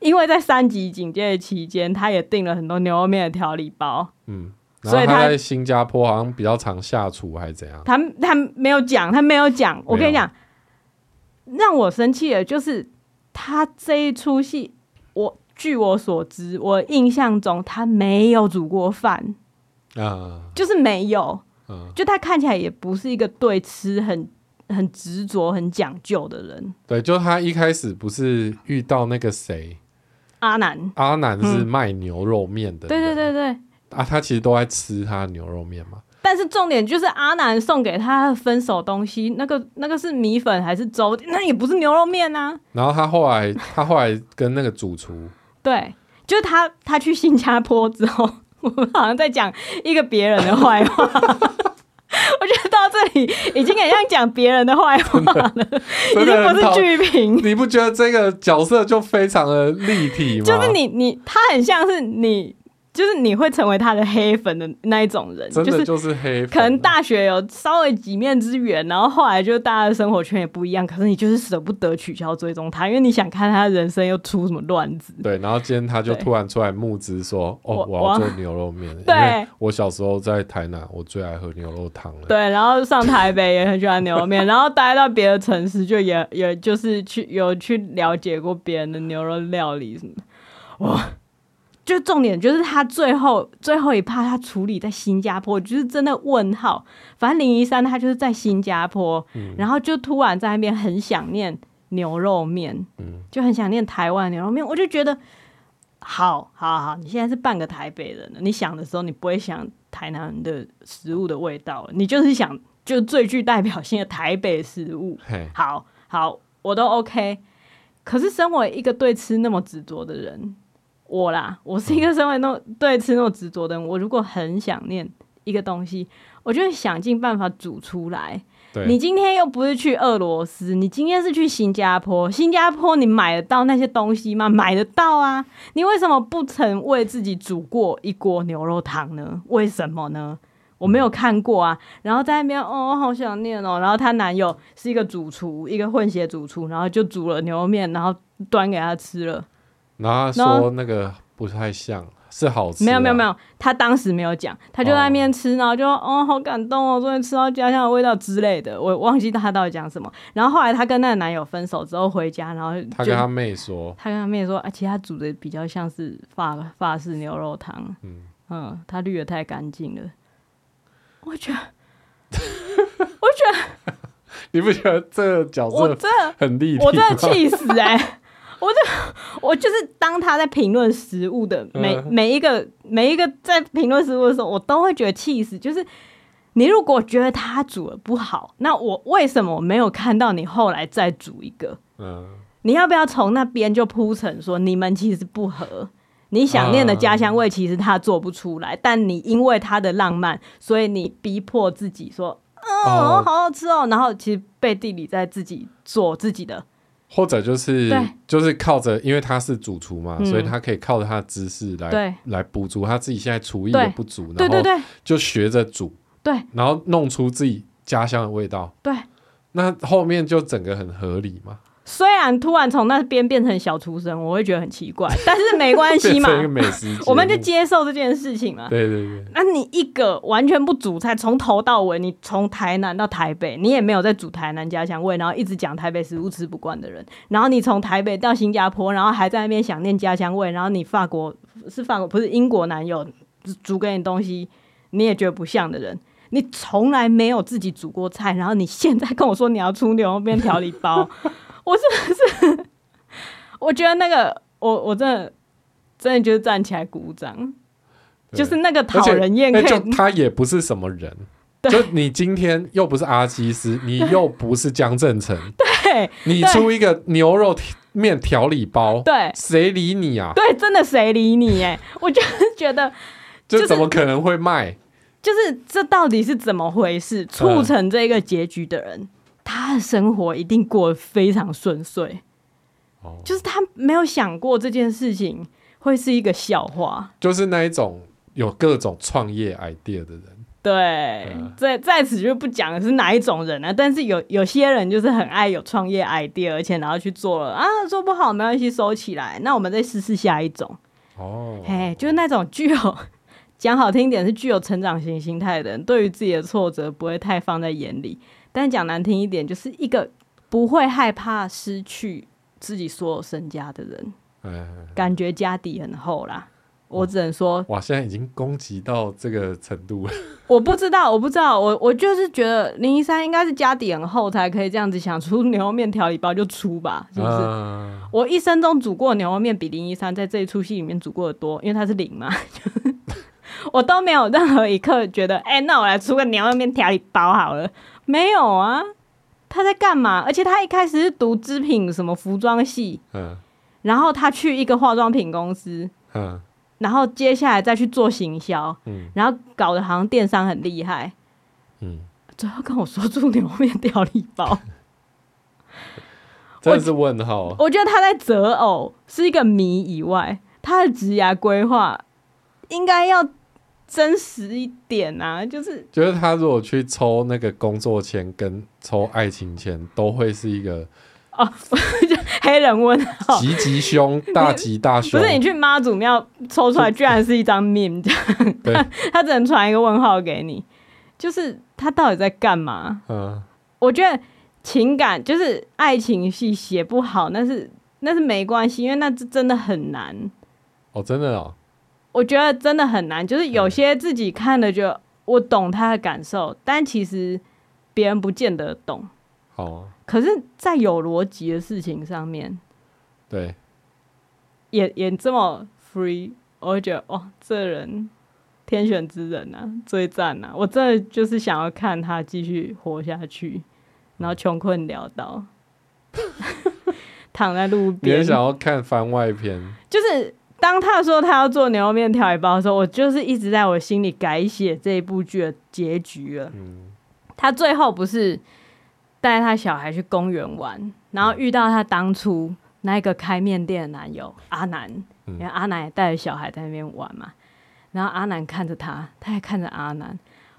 因为在三级警戒期间，他也订了很多牛肉面的调理包。嗯，所以他在新加坡好像比较常下厨，还是怎样？他他没有讲，他没有讲。我跟你讲，让我生气的就是他这一出戏，我据我所知，我印象中他没有煮过饭啊，就是没有。嗯，就他看起来也不是一个对吃很。很执着、很讲究的人。对，就他一开始不是遇到那个谁，阿南。阿南是卖牛肉面的、嗯。对对对对。啊，他其实都在吃他的牛肉面嘛。但是重点就是阿南送给他的分手东西，那个那个是米粉还是粥？那也不是牛肉面啊。然后他后来，他后来跟那个主厨，对，就是他，他去新加坡之后，我们好像在讲一个别人的坏话。我觉得到这里已经很像讲别人的坏话了，已经不是剧评。你不觉得这个角色就非常的立体吗？就是你你他很像是你。就是你会成为他的黑粉的那一种人，真的就是黑粉。可能大学有稍微几面之缘，然后后来就大家的生活圈也不一样，可是你就是舍不得取消追踪他，因为你想看他人生又出什么乱子。对，然后今天他就突然出来募资说：“哦，我要做牛肉面。”对，我小时候在台南，我最爱喝牛肉汤了。对，然后上台北也很喜欢牛肉面，然后待到别的城市就也也就是去有去了解过别人的牛肉料理什么，哇。就重点就是他最后最后一趴他处理在新加坡，就是真的问号。反正林一山他就是在新加坡，嗯、然后就突然在那边很想念牛肉面，嗯，就很想念台湾牛肉面。我就觉得，好好好，你现在是半个台北人了，你想的时候你不会想台南的食物的味道，你就是想就最具代表性的台北食物。好好，我都 OK。可是身为一个对吃那么执着的人，我啦，我是一个身为那对吃那么执着的人，我如果很想念一个东西，我就会想尽办法煮出来。你今天又不是去俄罗斯，你今天是去新加坡。新加坡你买得到那些东西吗？买得到啊！你为什么不曾为自己煮过一锅牛肉汤呢？为什么呢？我没有看过啊。然后在那边哦，好想念哦。然后她男友是一个主厨，一个混血主厨，然后就煮了牛肉面，然后端给她吃了。然后他说那个不太像。是好吃，没有没有没有，他当时没有讲，他就在那边吃，然后就哦，好感动哦，终于吃到家乡的味道之类的，我忘记他到底讲什么。然后后来他跟那个男友分手之后回家，然后他跟他妹说，他跟他妹说，啊，其实他煮的比较像是法法式牛肉汤，嗯嗯，他滤的太干净了。我觉得，我觉得，你不觉得这个角色很厉害，我真的气死哎、欸！我就 我就是当他在评论食物的每每一个每一个在评论食物的时候，我都会觉得气死。就是你如果觉得他煮的不好，那我为什么没有看到你后来再煮一个？嗯，你要不要从那边就铺陈说你们其实不合？你想念的家乡味其实他做不出来，但你因为他的浪漫，所以你逼迫自己说，嗯，好好吃哦。然后其实背地里在自己做自己的。或者就是就是靠着，因为他是主厨嘛，嗯、所以他可以靠着他的知识来来补足他自己现在厨艺的不足，对然后就学着煮，对，然后弄出自己家乡的味道，对，那后面就整个很合理嘛。虽然突然从那边变成小厨神，我会觉得很奇怪，但是没关系嘛，我们就接受这件事情嘛。对对对。那你一个完全不煮菜，从头到尾，你从台南到台北，你也没有在煮台南家乡味，然后一直讲台北食物吃不惯的人，然后你从台北到新加坡，然后还在那边想念家乡味，然后你法国是法国不是英国男友煮给你东西，你也觉得不像的人，你从来没有自己煮过菜，然后你现在跟我说你要出牛肉面调理包。我是不是？我觉得那个，我我真的真的就是站起来鼓掌，就是那个讨人厌。就他也不是什么人，就你今天又不是阿基斯，你又不是江正成，对，你出一个牛肉面调理包，对，谁理你啊？对，真的谁理你？哎，我就觉得，就怎么可能会卖？就是这到底是怎么回事？促成这个结局的人。嗯他的生活一定过得非常顺遂，哦，就是他没有想过这件事情会是一个笑话，就是那一种有各种创业 idea 的人。对，在在此就不讲是哪一种人啊，但是有有些人就是很爱有创业 idea，而且然后去做了啊，做不好没关系，收起来，那我们再试试下一种。哦，嘿，就是那种具有讲好听一点是具有成长型心态的人，对于自己的挫折不会太放在眼里。但讲难听一点，就是一个不会害怕失去自己所有身家的人，感觉家底很厚啦。哦、我只能说，哇，现在已经攻击到这个程度了。我不知道，我不知道，我我就是觉得林一山应该是家底很厚，才可以这样子想出牛肉面调理包就出吧，是不是？啊、我一生中煮过牛肉面比林一山在这一出戏里面煮过的多，因为他是零嘛，我都没有任何一刻觉得，哎、欸，那我来出个牛肉面调理包好了。没有啊，他在干嘛？而且他一开始是读织品什么服装系，嗯，然后他去一个化妆品公司，嗯，然后接下来再去做行销，嗯，然后搞得好像电商很厉害，嗯，最后跟我说做牛肉面调理包，真的是问号我。我觉得他在择偶是一个谜以外，他的职业规划应该要。真实一点啊，就是觉得他如果去抽那个工作签跟抽爱情签，都会是一个哦，黑人问号，吉吉凶，大吉大凶。不是你去妈祖庙抽出来，居然是一张命，这样对 他只能传一个问号给你。就是他到底在干嘛？嗯，我觉得情感就是爱情戏写不好，那是那是没关系，因为那是真的很难。哦，真的哦。我觉得真的很难，就是有些自己看了就我懂他的感受，但其实别人不见得懂。好啊，可是，在有逻辑的事情上面，对，也也这么 free，我会觉得哇，这人天选之人啊，最赞啊！我真的就是想要看他继续活下去，然后穷困潦倒。躺在路边。你也想要看番外篇？就是当他说他要做牛肉面调理包的时候，我就是一直在我心里改写这一部剧的结局了。嗯，他最后不是带他小孩去公园玩，然后遇到他当初那个开面店的男友阿南，因为阿南也带着小孩在那边玩嘛。然后阿南看着他，他也看着阿南。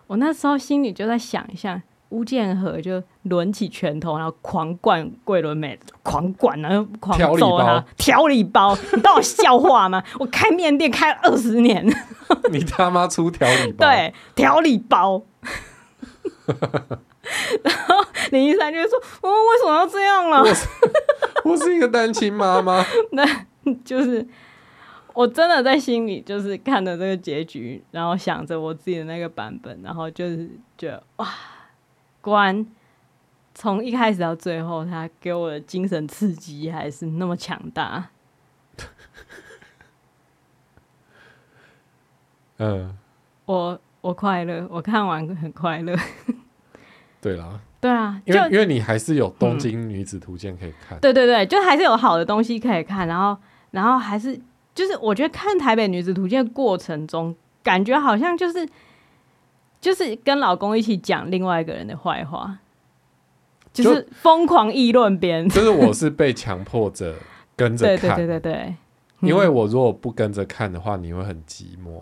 我那时候心里就在想象，吴建和就抡起拳头，然后狂灌桂纶镁，狂灌，然后狂揍他。调理包，你当我笑话吗？我开面店开了二十年，你他妈出调理包？对，调理包。然后林一山就说：“我、哦、为什么要这样了？我是，我是一个单亲妈妈。”那就是。我真的在心里就是看着这个结局，然后想着我自己的那个版本，然后就是觉得哇，果然从一开始到最后，他给我的精神刺激还是那么强大。嗯，我我快乐，我看完很快乐。对啦，对啊，因为因为你还是有《东京女子图鉴》可以看，嗯。对对对，就还是有好的东西可以看，然后然后还是。就是我觉得看《台北女子图鉴》的过程中，感觉好像就是就是跟老公一起讲另外一个人的坏话，就是疯狂议论别人。就是我是被强迫着跟着看，对对对对对。因为我如果不跟着看的话，你会很寂寞。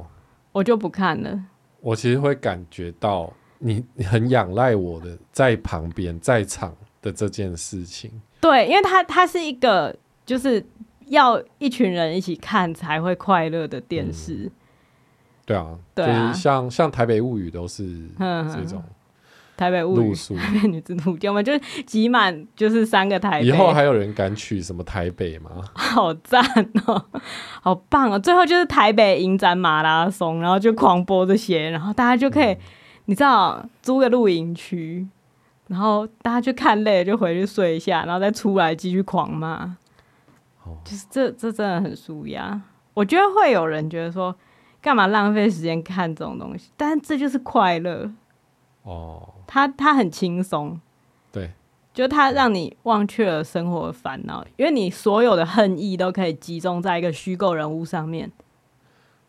我就不看了。我其实会感觉到你你很仰赖我的在旁边在场的这件事情。对，因为他他是一个就是。要一群人一起看才会快乐的电视，嗯，对啊，对啊，就是像像台北物语都是这种台北物语、台北 女子图鉴嘛，就是挤满就是三个台北。以后还有人敢取什么台北吗？好赞哦，好棒哦！最后就是台北影展马拉松，然后就狂播这些，然后大家就可以，嗯、你知道，租个露营区，然后大家就看累了就回去睡一下，然后再出来继续狂骂。就是这这真的很舒压，我觉得会有人觉得说，干嘛浪费时间看这种东西？但是这就是快乐哦，他他很轻松，对，就他让你忘却了生活的烦恼，因为你所有的恨意都可以集中在一个虚构人物上面，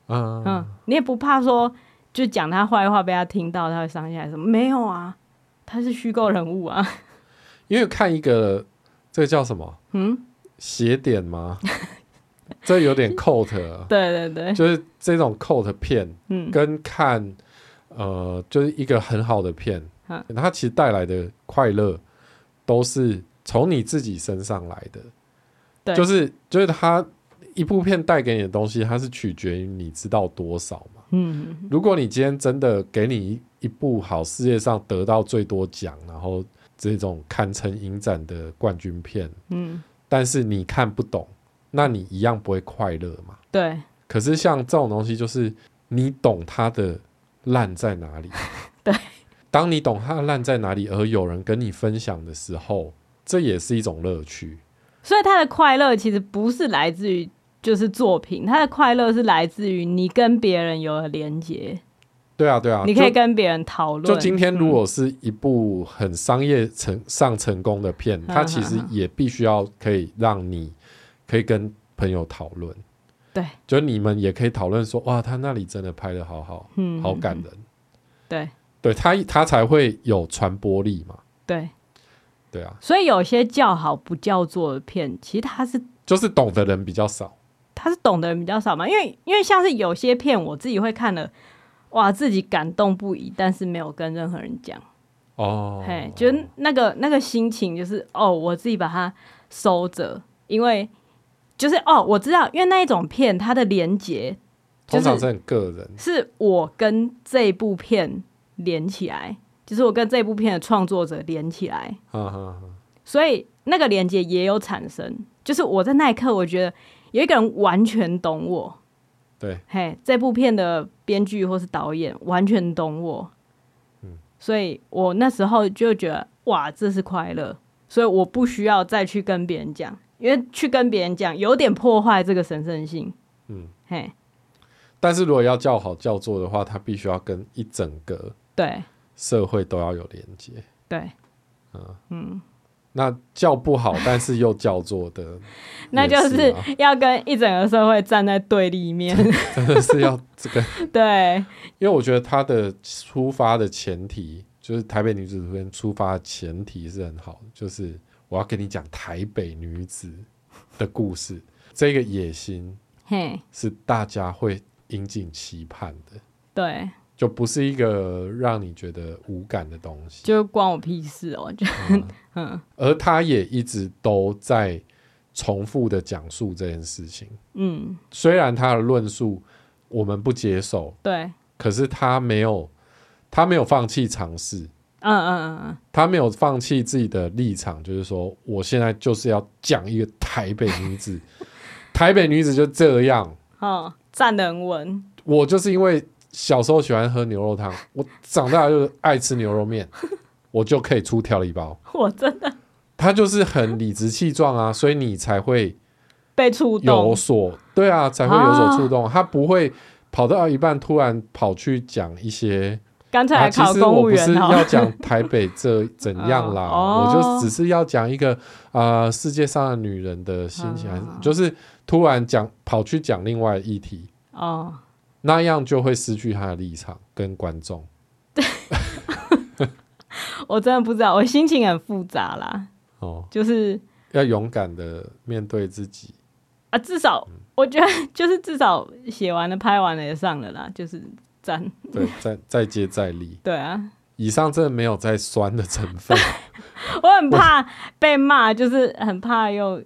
嗯嗯，你也不怕说就讲他坏话被他听到，他会伤心还是什么？没有啊，他是虚构人物啊，因为看一个这个叫什么？嗯。邪典吗？这有点 cult，对对对，就是这种 cult 片，嗯，跟看呃，就是一个很好的片，嗯，它其实带来的快乐都是从你自己身上来的，对，就是就是它一部片带给你的东西，它是取决于你知道多少嘛，嗯，如果你今天真的给你一一部好世界上得到最多奖，然后这种堪称影展的冠军片，嗯。但是你看不懂，那你一样不会快乐嘛？对。可是像这种东西，就是你懂它的烂在哪里。对。当你懂它的烂在哪里，而有人跟你分享的时候，这也是一种乐趣。所以他的快乐其实不是来自于就是作品，他的快乐是来自于你跟别人有了连接。对啊，对啊，你可以跟别人讨论。就今天，如果是一部很商业成上成功的片，嗯，它其实也必须要可以让你可以跟朋友讨论。对，就你们也可以讨论说，哇，他那里真的拍的好好，嗯，好感人。对，对他他才会有传播力嘛。对，对啊。所以有些叫好不叫座的片，其实他是就是懂的人比较少。他是懂的人比较少嘛？因为因为像是有些片，我自己会看了。哇，自己感动不已，但是没有跟任何人讲。哦，嘿，就那个那个心情，就是哦，我自己把它收着，因为就是哦，我知道，因为那一种片，它的连接通常是很个人，是我跟这部片连起来，就是我跟这部片的创作者连起来，呵呵呵，所以那个连接也有产生，就是我在那一刻，我觉得有一个人完全懂我。对，嘿，这部片的编剧或是导演完全懂我，嗯，所以我那时候就觉得哇，这是快乐，所以我不需要再去跟别人讲，因为去跟别人讲有点破坏这个神圣性，嗯，嘿。但是如果要叫好叫座的话，他必须要跟一整个对。社会都要有连接，对，嗯。嗯，那叫不好，但是又叫做的，那就是要跟一整个社会站在对立面，真的是要这个 对，因为我觉得他的出发的前提，就是台北女子图片出发的前提是很好的，就是我要跟你讲台北女子的故事，这个野心，嘿，是大家会引颈期盼的，对。就不是一个让你觉得无感的东西，就关我屁事哦！就 嗯，而他也一直都在重复的讲述这件事情。嗯，虽然他的论述我们不接受，对，可是他没有，他没有放弃尝试。嗯嗯嗯嗯，他没有放弃自己的立场，就是说，我现在就是要讲一个台北女子，台北女子就这样，哦，站得很稳。我就是因为。小时候喜欢喝牛肉汤，我长大就爱吃牛肉面，我就可以出调理包。我真的，他就是很理直气壮啊，所以你才会被触动，有所对啊，才会有所触动。他不会跑到一半突然跑去讲一些，刚才考公务员，其实我不是要讲台北这怎样 啦，我就只是要讲一个啊，世界上的女人的心情，就是突然讲跑去讲另外议题哦。那样就会失去她的立场跟观众。对，我真的不知道，我心情很复杂啦。哦，就是要勇敢的面对自己啊！至少我觉得，就是至少写完了、拍完了也上了啦，就是赞。对，再再接再厉。对啊，以上真的没有再酸的成分。我很怕被骂，就是很怕又。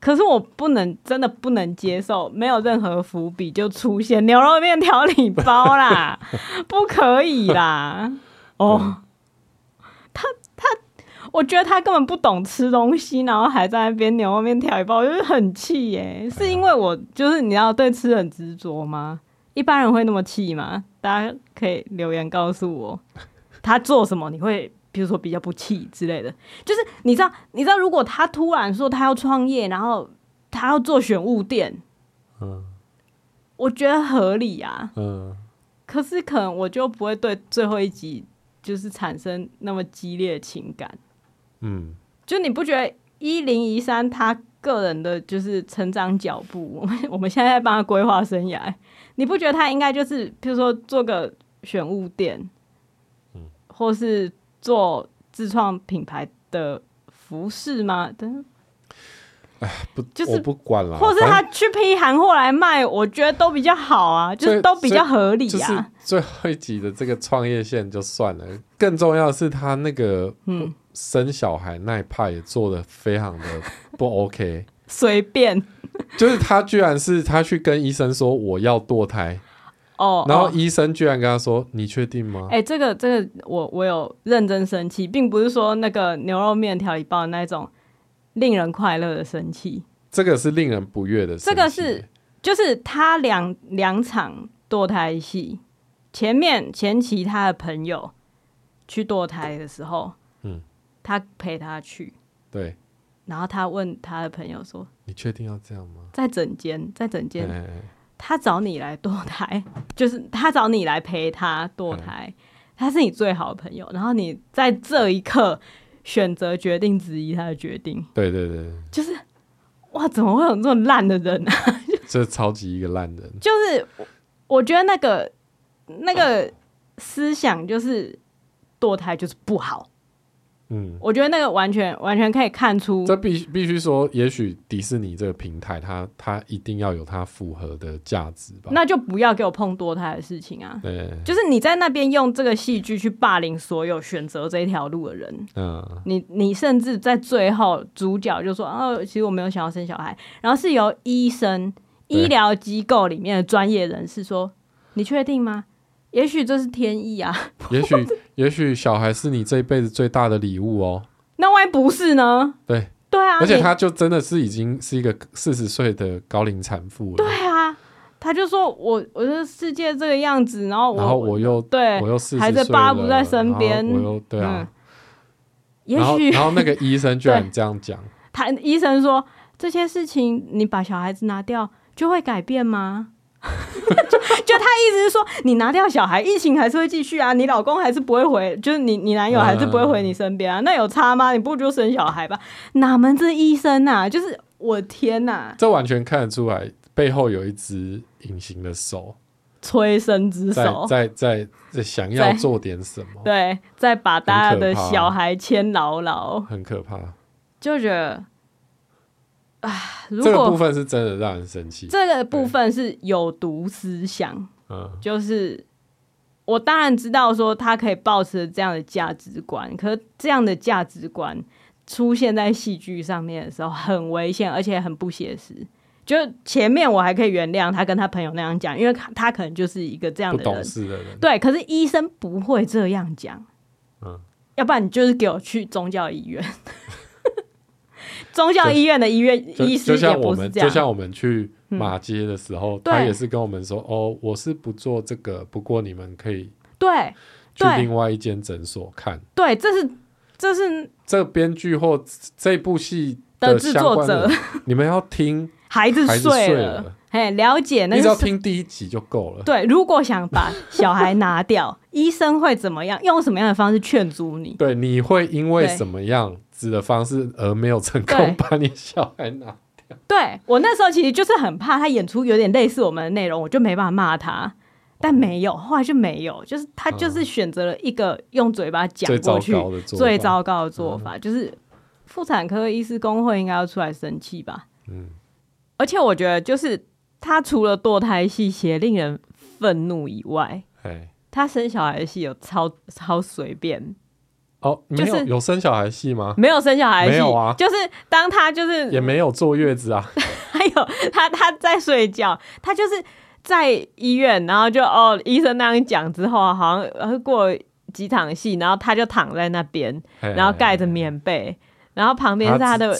可是我不能，真的不能接受，没有任何伏笔就出现牛肉面调理包啦，不可以啦！哦，他他，我觉得他根本不懂吃东西，然后还在那边牛肉面调理包，我就是很气耶。是因为我就是你要对吃很执着吗？一般人会那么气吗？大家可以留言告诉我，他做什么你会？比如说比较不气之类的，就是你知道，你知道，如果他突然说他要创业，然后他要做选物店，嗯，我觉得合理啊，嗯，可是可能我就不会对最后一集就是产生那么激烈的情感，嗯，就你不觉得一零一三他个人的就是成长脚步，我们我们现在在帮他规划生涯，你不觉得他应该就是譬如说做个选物店，嗯，或是。做自创品牌的服饰吗？等，哎，不，就是不管了。或是他去批韩货来卖，我觉得都比较好啊，就是都比较合理啊。最后一集的这个创业线就算了，更重要的是他那个嗯生小孩那一派也做的非常的 不 OK，随便。就是他居然是他去跟医生说我要堕胎。哦，然后医生居然跟他说：“哦、你确定吗？”哎、欸，这个这个，我我有认真生气，并不是说那个牛肉面调理包的那种令人快乐的生气，这个是令人不悦的。这个是就是他两两场堕胎戏，前面前期他的朋友去堕胎的时候，嗯，他陪他去，对，然后他问他的朋友说：“你确定要这样吗？”在整间，在整间。他找你来堕胎，就是他找你来陪他堕胎，嗯、他是你最好的朋友，然后你在这一刻选择决定质疑他的决定。对对对，就是哇，怎么会有这么烂的人啊？这超级一个烂人。就是我觉得那个那个思想就是堕胎就是不好。嗯，我觉得那个完全完全可以看出，这必必须说，也许迪士尼这个平台，它它一定要有它符合的价值吧？那就不要给我碰堕胎的事情啊！对，就是你在那边用这个戏剧去霸凌所有选择这一条路的人。嗯，你你甚至在最后主角就说：“哦，其实我没有想要生小孩。”然后是由医生、医疗机构里面的专业人士说：“你确定吗？”也许这是天意啊！也许，也许小孩是你这一辈子最大的礼物哦。那万一不是呢？对，对啊。而且他就真的是已经是一个四十岁的高龄产妇了。对啊，他就说我，我的世界这个样子，然后我，然后我又对，我又四十岁，孩子爸不在身边，我又对啊。也许，然后那个医生居然这样讲，他医生说这些事情，你把小孩子拿掉就会改变吗？就 就他意思是说，你拿掉小孩，疫情还是会继续啊，你老公还是不会回，就是你你男友还是不会回你身边啊，嗯、那有差吗？你不如就生小孩吧？哪门子医生啊？就是我天哪、啊，这完全看得出来，背后有一只隐形的手，催生之手，在在在想要做点什么？对，在把大家的小孩牵牢牢，很可怕，就觉得。啊，如果这个部分是真的让人生气。这个部分是有毒思想，嗯，就是我当然知道说他可以保持这样的价值观，可是这样的价值观出现在戏剧上面的时候很危险，而且很不写实。就前面我还可以原谅他跟他朋友那样讲，因为他可能就是一个这样的懂事的人。对，可是医生不会这样讲，嗯，要不然你就是给我去宗教医院。宗教医院的医院医师也不是这样，就像我们去马街的时候，嗯、他也是跟我们说：“哦，我是不做这个，不过你们可以对去另外一间诊所看。”对，这是这是这编剧或这部戏的制作者，你们要听 孩子睡了，哎，了解那个，你只要听第一集就够了。对，如果想把小孩拿掉，医生会怎么样？用什么样的方式劝阻你？对，你会因为什么样？的方式而没有成功 把你小孩拿掉。对，我那时候其实就是很怕他演出有点类似我们的内容，我就没办法骂他。但没有，后来就没有，就是他就是选择了一个用嘴巴讲过去最糟糕的做法，就是妇产科医师工会应该要出来生气吧。嗯，而且我觉得就是他除了堕胎戏写令人愤怒以外，他生小孩的戏有超超随便。哦，没有、就是、有生小孩戏吗？没有生小孩戏，没有啊。就是当他就是也没有坐月子啊，还有他他在睡觉，他就是在医院，然后就哦，医生那样讲之后，好像过几场戏，然后他就躺在那边，然后盖着棉被，然后旁边是他的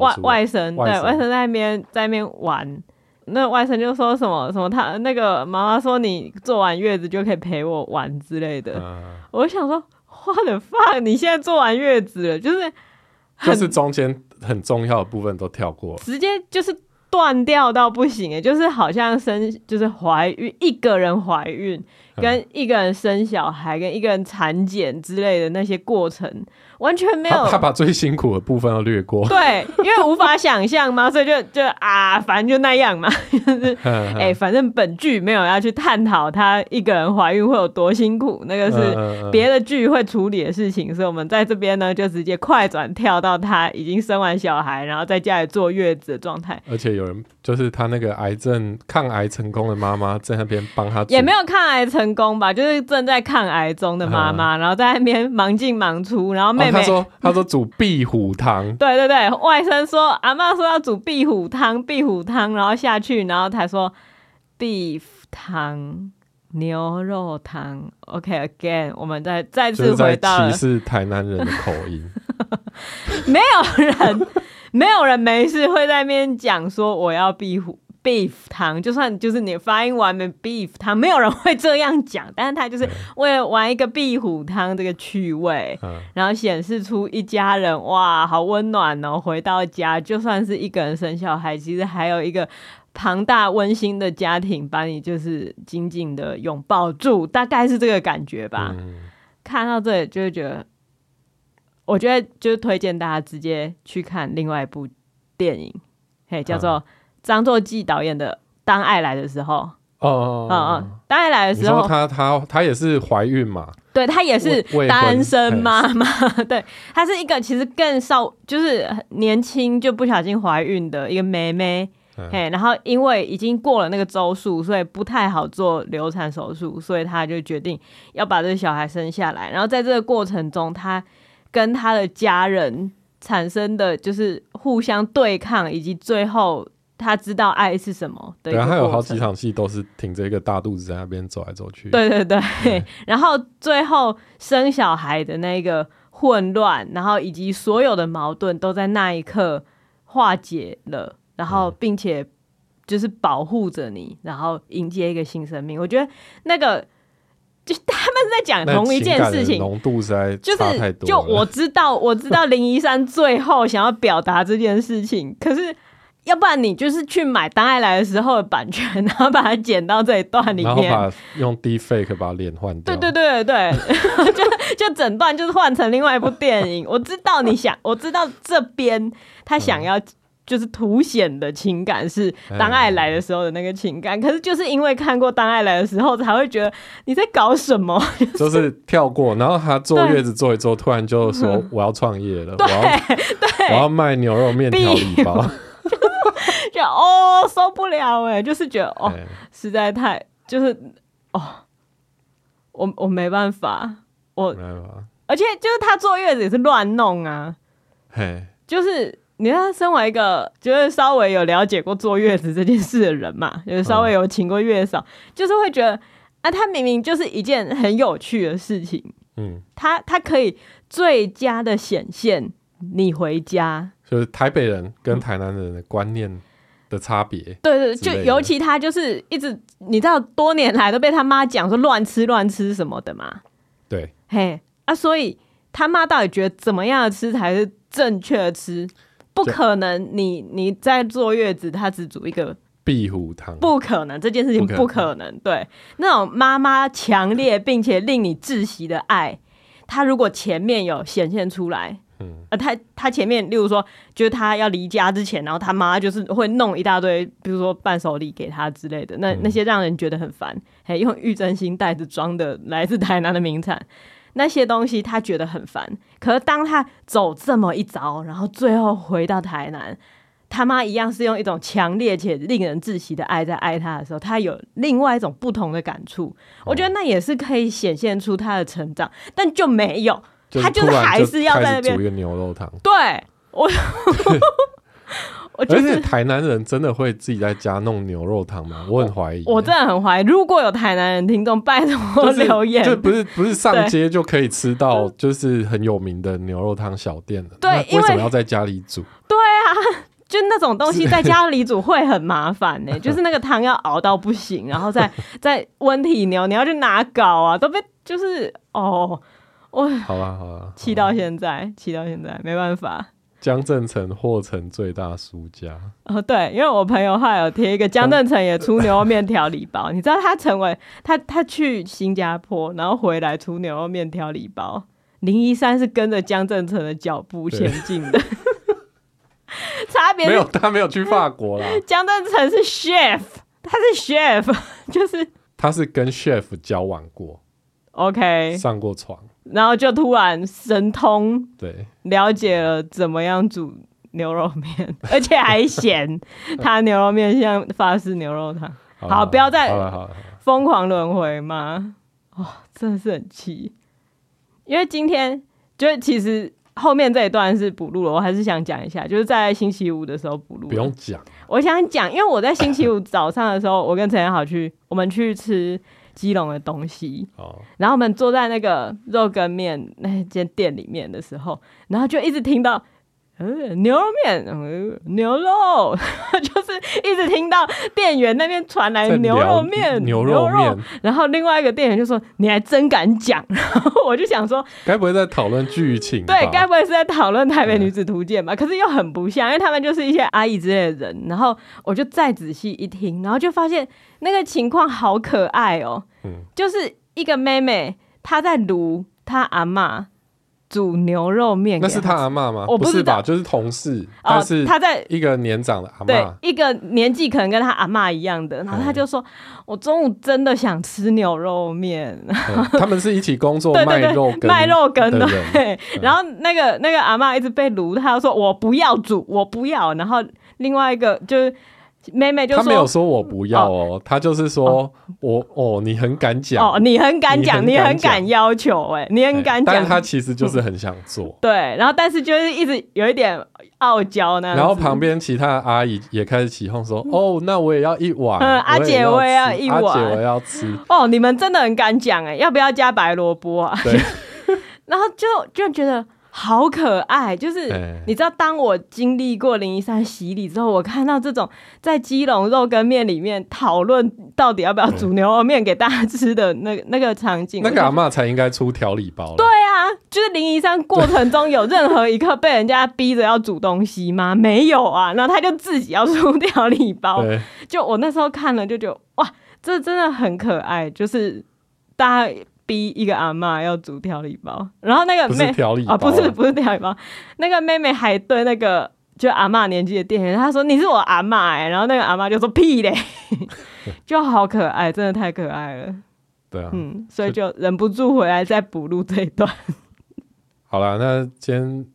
外外甥，对，外甥在那边在那边玩，那外甥就说什么什么他那个妈妈说你坐完月子就可以陪我玩之类的，嗯、我想说。我的 fuck！你现在做完月子了，就是就是中间很重要的部分都跳过，直接就是断掉到不行哎，就是好像生就是怀孕一个人怀孕。跟一个人生小孩，跟一个人产检之类的那些过程，完全没有他。他把最辛苦的部分要略过。对，因为无法想象嘛，所以就就啊，反正就那样嘛，就是哎、欸，反正本剧没有要去探讨她一个人怀孕会有多辛苦，那个是别的剧会处理的事情，所以我们在这边呢就直接快转跳到她已经生完小孩，然后在家里坐月子的状态。而且有人就是她那个癌症抗癌成功的妈妈在那边帮她，也没有抗癌成。成功吧，就是正在抗癌中的妈妈，嗯、然后在那边忙进忙出，然后妹妹、哦、他说他说煮壁虎汤，对对对，外甥说阿妈说要煮壁虎汤，壁虎汤，然后下去，然后他说 beef 汤牛肉汤，OK again，我们再再次回到歧视台南人的口音，没有人没有人没事会在那边讲说我要壁虎。Beef 汤，就算就是你发音完美 beef 汤，没有人会这样讲，但是他就是为了玩一个壁虎汤这个趣味，然后显示出一家人哇，好温暖哦！回到家，就算是一个人生小孩，其实还有一个庞大温馨的家庭把你就是紧紧的拥抱住，大概是这个感觉吧。看到这里就会觉得，我觉得就是推荐大家直接去看另外一部电影，嘿，叫做。张作骥导演的《当爱来的时候》哦，嗯嗯，当爱来的时候，她她她也是怀孕嘛？对，她也是单身妈妈。对，她是一个其实更少，就是年轻就不小心怀孕的一个妹妹。嘿，然后因为已经过了那个周数，所以不太好做流产手术，所以她就决定要把这个小孩生下来。然后在这个过程中，她跟她的家人产生的就是互相对抗，以及最后。他知道爱是什么的。对啊，他有好几场戏都是挺着一个大肚子在那边走来走去。对对对，对 然后最后生小孩的那个混乱，然后以及所有的矛盾都在那一刻化解了，然后并且就是保护着你，然后迎接一个新生命。我觉得那个就他们在讲同一件事情，浓度实在差太多。就我知道，我知道林一山最后想要表达这件事情，可是。要不然你就是去买《当爱来的时候》的版权，然后把它剪到这一段里面，然后把用 Deepfake 把脸换掉。对对对对 就就整段就是换成另外一部电影。我知道你想，我知道这边他想要就是凸显的情感是《当爱来的时候》的那个情感，可是就是因为看过《当爱来的时候》，才会觉得你在搞什么？就是跳过，然后他坐月子坐一坐，突然就说我要创业了，对我要对，我要卖牛肉面条礼包。就哦受不了哎，就是觉得哦实在太就是哦，我我没办法，我没办法，而且就是他坐月子也是乱弄啊，嘿，就是你看他身为一个就是稍微有了解过坐月子这件事的人嘛，就是稍微有请过月嫂，就是会觉得啊，他明明就是一件很有趣的事情，嗯，他他可以最佳的显现你回家，就是台北人跟台南人的观念。的差别，对对，就尤其他就是一直，你知道多年来都被他妈讲说乱吃乱吃什么的嘛，对，嘿啊，所以他妈到底觉得怎么样的吃才是正确的吃？不可能你，你你在坐月子，他只煮一个壁虎汤，不可能，这件事情不可能，可能对，那种妈妈强烈并且令你窒息的爱，他如果前面有显现出来。嗯，呃，他他前面，例如说，就是他要离家之前，然后他妈就是会弄一大堆，比如说伴手礼给他之类的，那、嗯、那些让人觉得很烦，还用玉珍心袋子装的来自台南的名产，那些东西他觉得很烦。可是当他走这么一遭，然后最后回到台南，他妈一样是用一种强烈且令人窒息的爱在爱他的时候，他有另外一种不同的感触。哦、我觉得那也是可以显现出他的成长，但就没有。他就是还是要在那边煮一个牛肉汤。对我，我 觉得台南人真的会自己在家弄牛肉汤吗？我很怀疑，我真的很怀疑。如果有台南人听众，拜托 留言，就不是不是上街就可以吃到，就是很有名的牛肉汤小店了。对，为什么要在家里煮？对啊，就那种东西在 家里煮会很麻烦呢。就是那个汤要熬到不行，然后再再温体牛，你要去哪搞啊？都被就是哦。我好了好了，气到现在，气到现在，没办法。江振诚获成最大输家。哦，对，因为我朋友还有贴一个江振诚也出牛肉面条礼包，你知道他成为他他去新加坡，然后回来出牛肉面条礼包。林一山是跟着江振诚的脚步前进的，差别没有，他没有去法国啦。江振诚是 chef，他是 chef，就是他是跟 chef 交往过，OK，上过床。然后就突然神通，对，了解了怎么样煮牛肉面，而且还嫌 他牛肉面像法式牛肉汤。好，好，不要再疯狂轮回嘛！哦，真的是很气。因为今天就是其实后面这一段是补录了，我还是想讲一下，就是在星期五的时候补录。不用讲，我想讲，因为我在星期五早上的时候，我跟陈彦豪去，我们去吃。基隆的东西，然后我们坐在那个肉羹面那间店里面的时候，然后就一直听到，呃，牛肉面，呃，牛肉，就是一直听到店员那边传来牛肉面，牛肉面，然后另外一个店员就说：“你还真敢讲。”然后我就想说，该不会在讨论剧情？对，该不会是在讨论《台北女子图鉴》吧？可是又很不像，因为他们就是一些阿姨之类的人。然后我就再仔细一听，然后就发现。那个情况好可爱哦、喔，嗯，就是一个妹妹，她在撸她阿嬷煮牛肉面，那是他阿嬷吗？我不，不是吧，就是同事，但是他在一个年长的阿妈，对，一个年纪可能跟他阿妈一样的，然后他就说：“嗯、我中午真的想吃牛肉面。嗯”他们是一起工作 卖肉羹卖肉羹的，对。然后那个那个阿妈一直被卤，她就说：“我不要煮，我不要。”然后另外一个就是。妹妹就说：“他没有说我不要哦，他就是说我哦，你很敢讲哦，你很敢讲，你很敢要求，哎，你很敢讲。但他其实就是很想做，对。然后，但是就是一直有一点傲娇呢。然后旁边其他的阿姨也开始起哄说：‘哦，那我也要一碗。’嗯，阿姐我也要一碗，阿姐我要吃。哦，你们真的很敢讲，哎，要不要加白萝卜啊？对。然后就就觉得好可爱。就是你知道，当我经历过灵一山洗礼之后，我看到这种在基隆肉羹面里面讨论到底要不要煮牛肉面给大家吃的那个 那个场景，那个阿嬷才应该出调理包。对啊，就是灵一山过程中有任何一刻被人家逼着要煮东西吗？没有啊，然后他就自己要出调理包。就我那时候看了就觉得哇，这真的很可爱，就是大家。逼一个阿嬷要煮调理包，然后那个妹啊，不是不是调理包，那个妹妹还对那个就阿妈年纪的店员，她说你是我阿妈哎，然后那个阿妈就说屁嘞，就好可爱，真的太可爱了。对啊，嗯，所以就忍不住回来再补录这一段。好了，那今天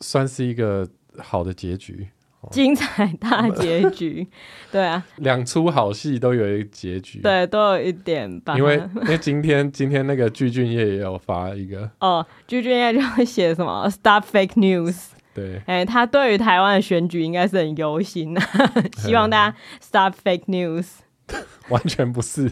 算是一个好的结局。精彩大结局，对啊，两出好戏都有一个结局，对，都有一点吧。因为因为今天今天那个具俊曄也有发一个。哦，具俊曄就会写什么？“Stop Fake News”，对，哎、欸，他对于台湾的选举应该是很忧心啊，希望大家 Stop Fake News，完全不是，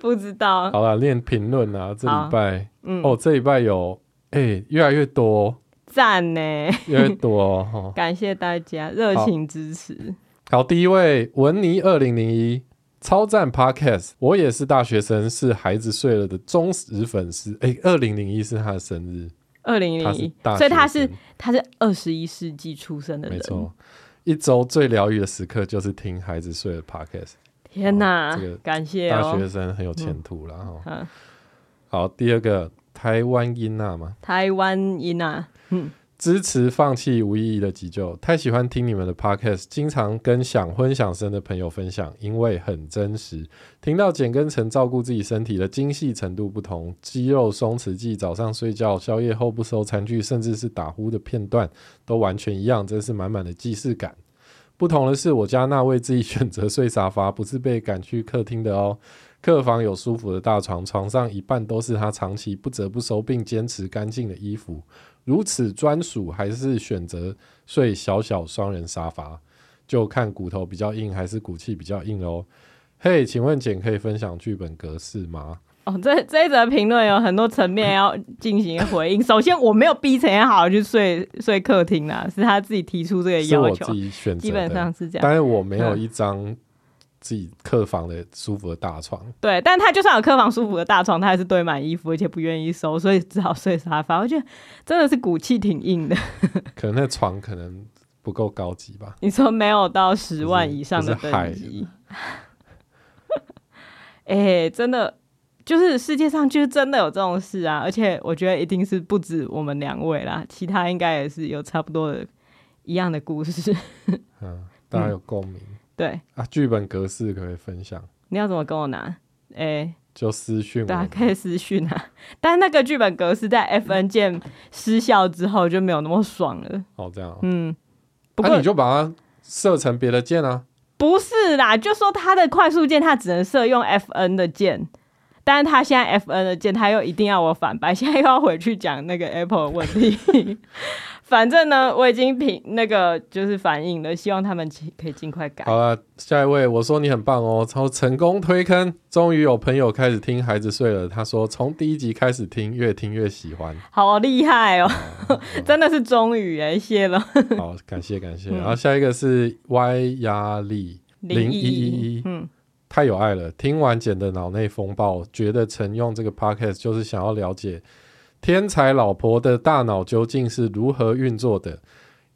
不知道。好了，练评论啊，这礼拜，嗯，哦，这礼拜有，哎、欸，越来越多。赞呢，越多哦，感谢大家热情支持。好，好，第一位文尼二零零一超赞 Podcast，我也是大学生，是孩子睡了的忠实粉丝。哎、欸，二零零一是他的生日，二零零一，所以他是他是二十一世纪出生的人。没错，一周最疗愈的时刻就是听孩子睡了 Podcast。天哪，这个感谢大学生很有前途了哈。好，第二个台湾音娜嘛，台湾音娜。支持放弃无意义的急救。太喜欢听你们的 podcast，经常跟想婚想生的朋友分享，因为很真实。听到简跟陈照顾自己身体的精细程度不同，肌肉松弛剂、早上睡觉、宵夜后不收餐具，甚至是打呼的片段，都完全一样，真是满满的既视感。不同的是，我家那位自己选择睡沙发，不是被赶去客厅的哦。客房有舒服的大床，床上一半都是他长期不折不收并坚持干净的衣服。如此专属，还是选择睡小小双人沙发，就看骨头比较硬还是骨气比较硬喽。嘿，请问简可以分享剧本格式吗？哦，这这一则评论有很多层面要进行回应。首先，我没有逼陈彦豪去睡睡客厅啦，是他自己提出这个要求，是我自己选择，基本上是这样。但是我没有一张自己客房的舒服的大床，对，但他就算有客房舒服的大床，他还是堆满衣服，而且不愿意收，所以只好睡沙发。我觉得真的是骨气挺硬的。可能那床可能不够高级吧？你说没有到十万以上的等级？哎、欸，真的就是世界上就是真的有这种事啊！而且我觉得一定是不止我们两位啦，其他应该也是有差不多的一样的故事。嗯，大家有共鸣。嗯对啊，剧本格式可以分享。你要怎么跟我拿？哎、欸，就私讯我。对啊，可以私讯啊。但那个剧本格式在 FN 键失效之后就没有那么爽了。哦，这样。嗯，那、啊、你就把它设成别的键啊。不是啦，就说它的快速键它只能设用 FN 的键，但是它现在 FN 的键它又一定要我反白，现在又要回去讲那个 Apple 的问题。反正呢，我已经评那个就是反映了，希望他们可以尽快改。好了，下一位，我说你很棒哦，超成功推坑，终于有朋友开始听孩子睡了。他说从第一集开始听，越听越喜欢，好厉害哦，真的是终于哎，谢了。好，感谢感谢。然后下一个是 Y 压力零一一一，嗯，太有爱了。听完简的脑内风暴，觉得曾用这个 podcast 就是想要了解。天才老婆的大脑究竟是如何运作的？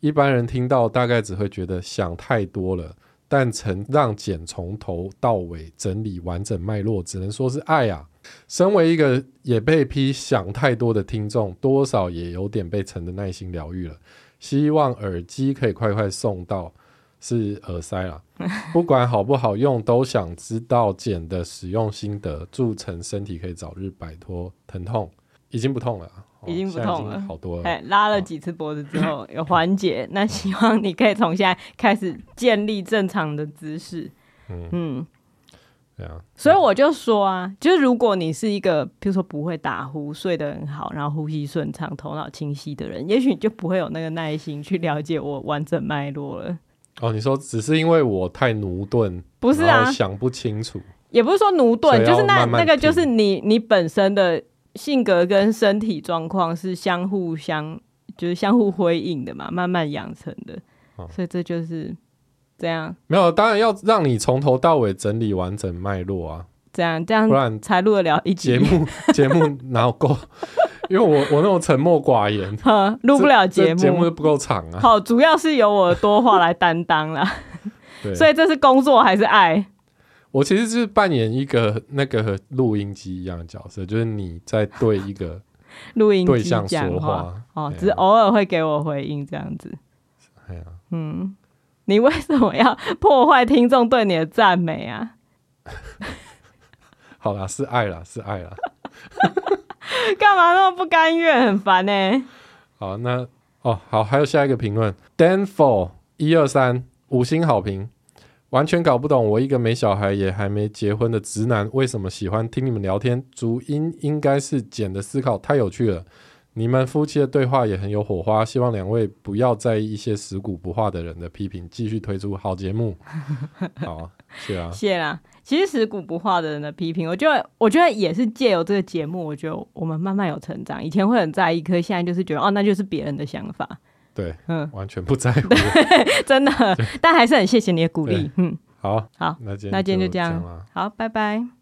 一般人听到大概只会觉得想太多了，但曾让简从头到尾整理完整脉络，只能说是爱啊！身为一个也被批想太多的听众，多少也有点被陈的耐心疗愈了。希望耳机可以快快送到，是耳塞啦，不管好不好用，都想知道简的使用心得。祝陈身体可以早日摆脱疼痛。已经不痛了，已经不痛了，好多了。哎，拉了几次脖子之后有缓解，那希望你可以从现在开始建立正常的姿势。嗯嗯，对啊。所以我就说啊，就是如果你是一个，比如说不会打呼、睡得很好，然后呼吸顺畅、头脑清晰的人，也许你就不会有那个耐心去了解我完整脉络了。哦，你说只是因为我太驽钝，不是啊？想不清楚，也不是说驽钝，就是那那个就是你你本身的。性格跟身体状况是相互相，就是相互辉映的嘛，慢慢养成的。哦、所以这就是这样。没有，当然要让你从头到尾整理完整脉络啊。这样这样，不然才录得了一集节目。节目哪有够？因为我我那种沉默寡言，录不了节目，节目不够长啊。好，主要是由我多话来担当啦。所以这是工作还是爱？我其实是扮演一个那个录音机一样的角色，就是你在对一个 录音对象说话，哦，只是偶尔会给我回应这样子。嗯，你为什么要破坏听众对你的赞美啊？好啦，是爱啦，是爱啦。干嘛那么不甘愿？很烦呢、欸。好，那哦，好，还有下一个评论，Dan f o r 一二三五星好评。完全搞不懂，我一个没小孩也还没结婚的直男，为什么喜欢听你们聊天？主因应该是简的思考太有趣了。你们夫妻的对话也很有火花，希望两位不要在意一些死骨不化的人的批评，继续推出好节目。好，谢啊，谢啦。其实死骨不化的人的批评，我觉得，我觉得也是借由这个节目，我觉得我们慢慢有成长。以前会很在意，可是现在就是觉得，哦，那就是别人的想法。对，嗯，完全不在乎，真的，但还是很谢谢你的鼓励，嗯，好，好，那今天就这样，好，拜拜。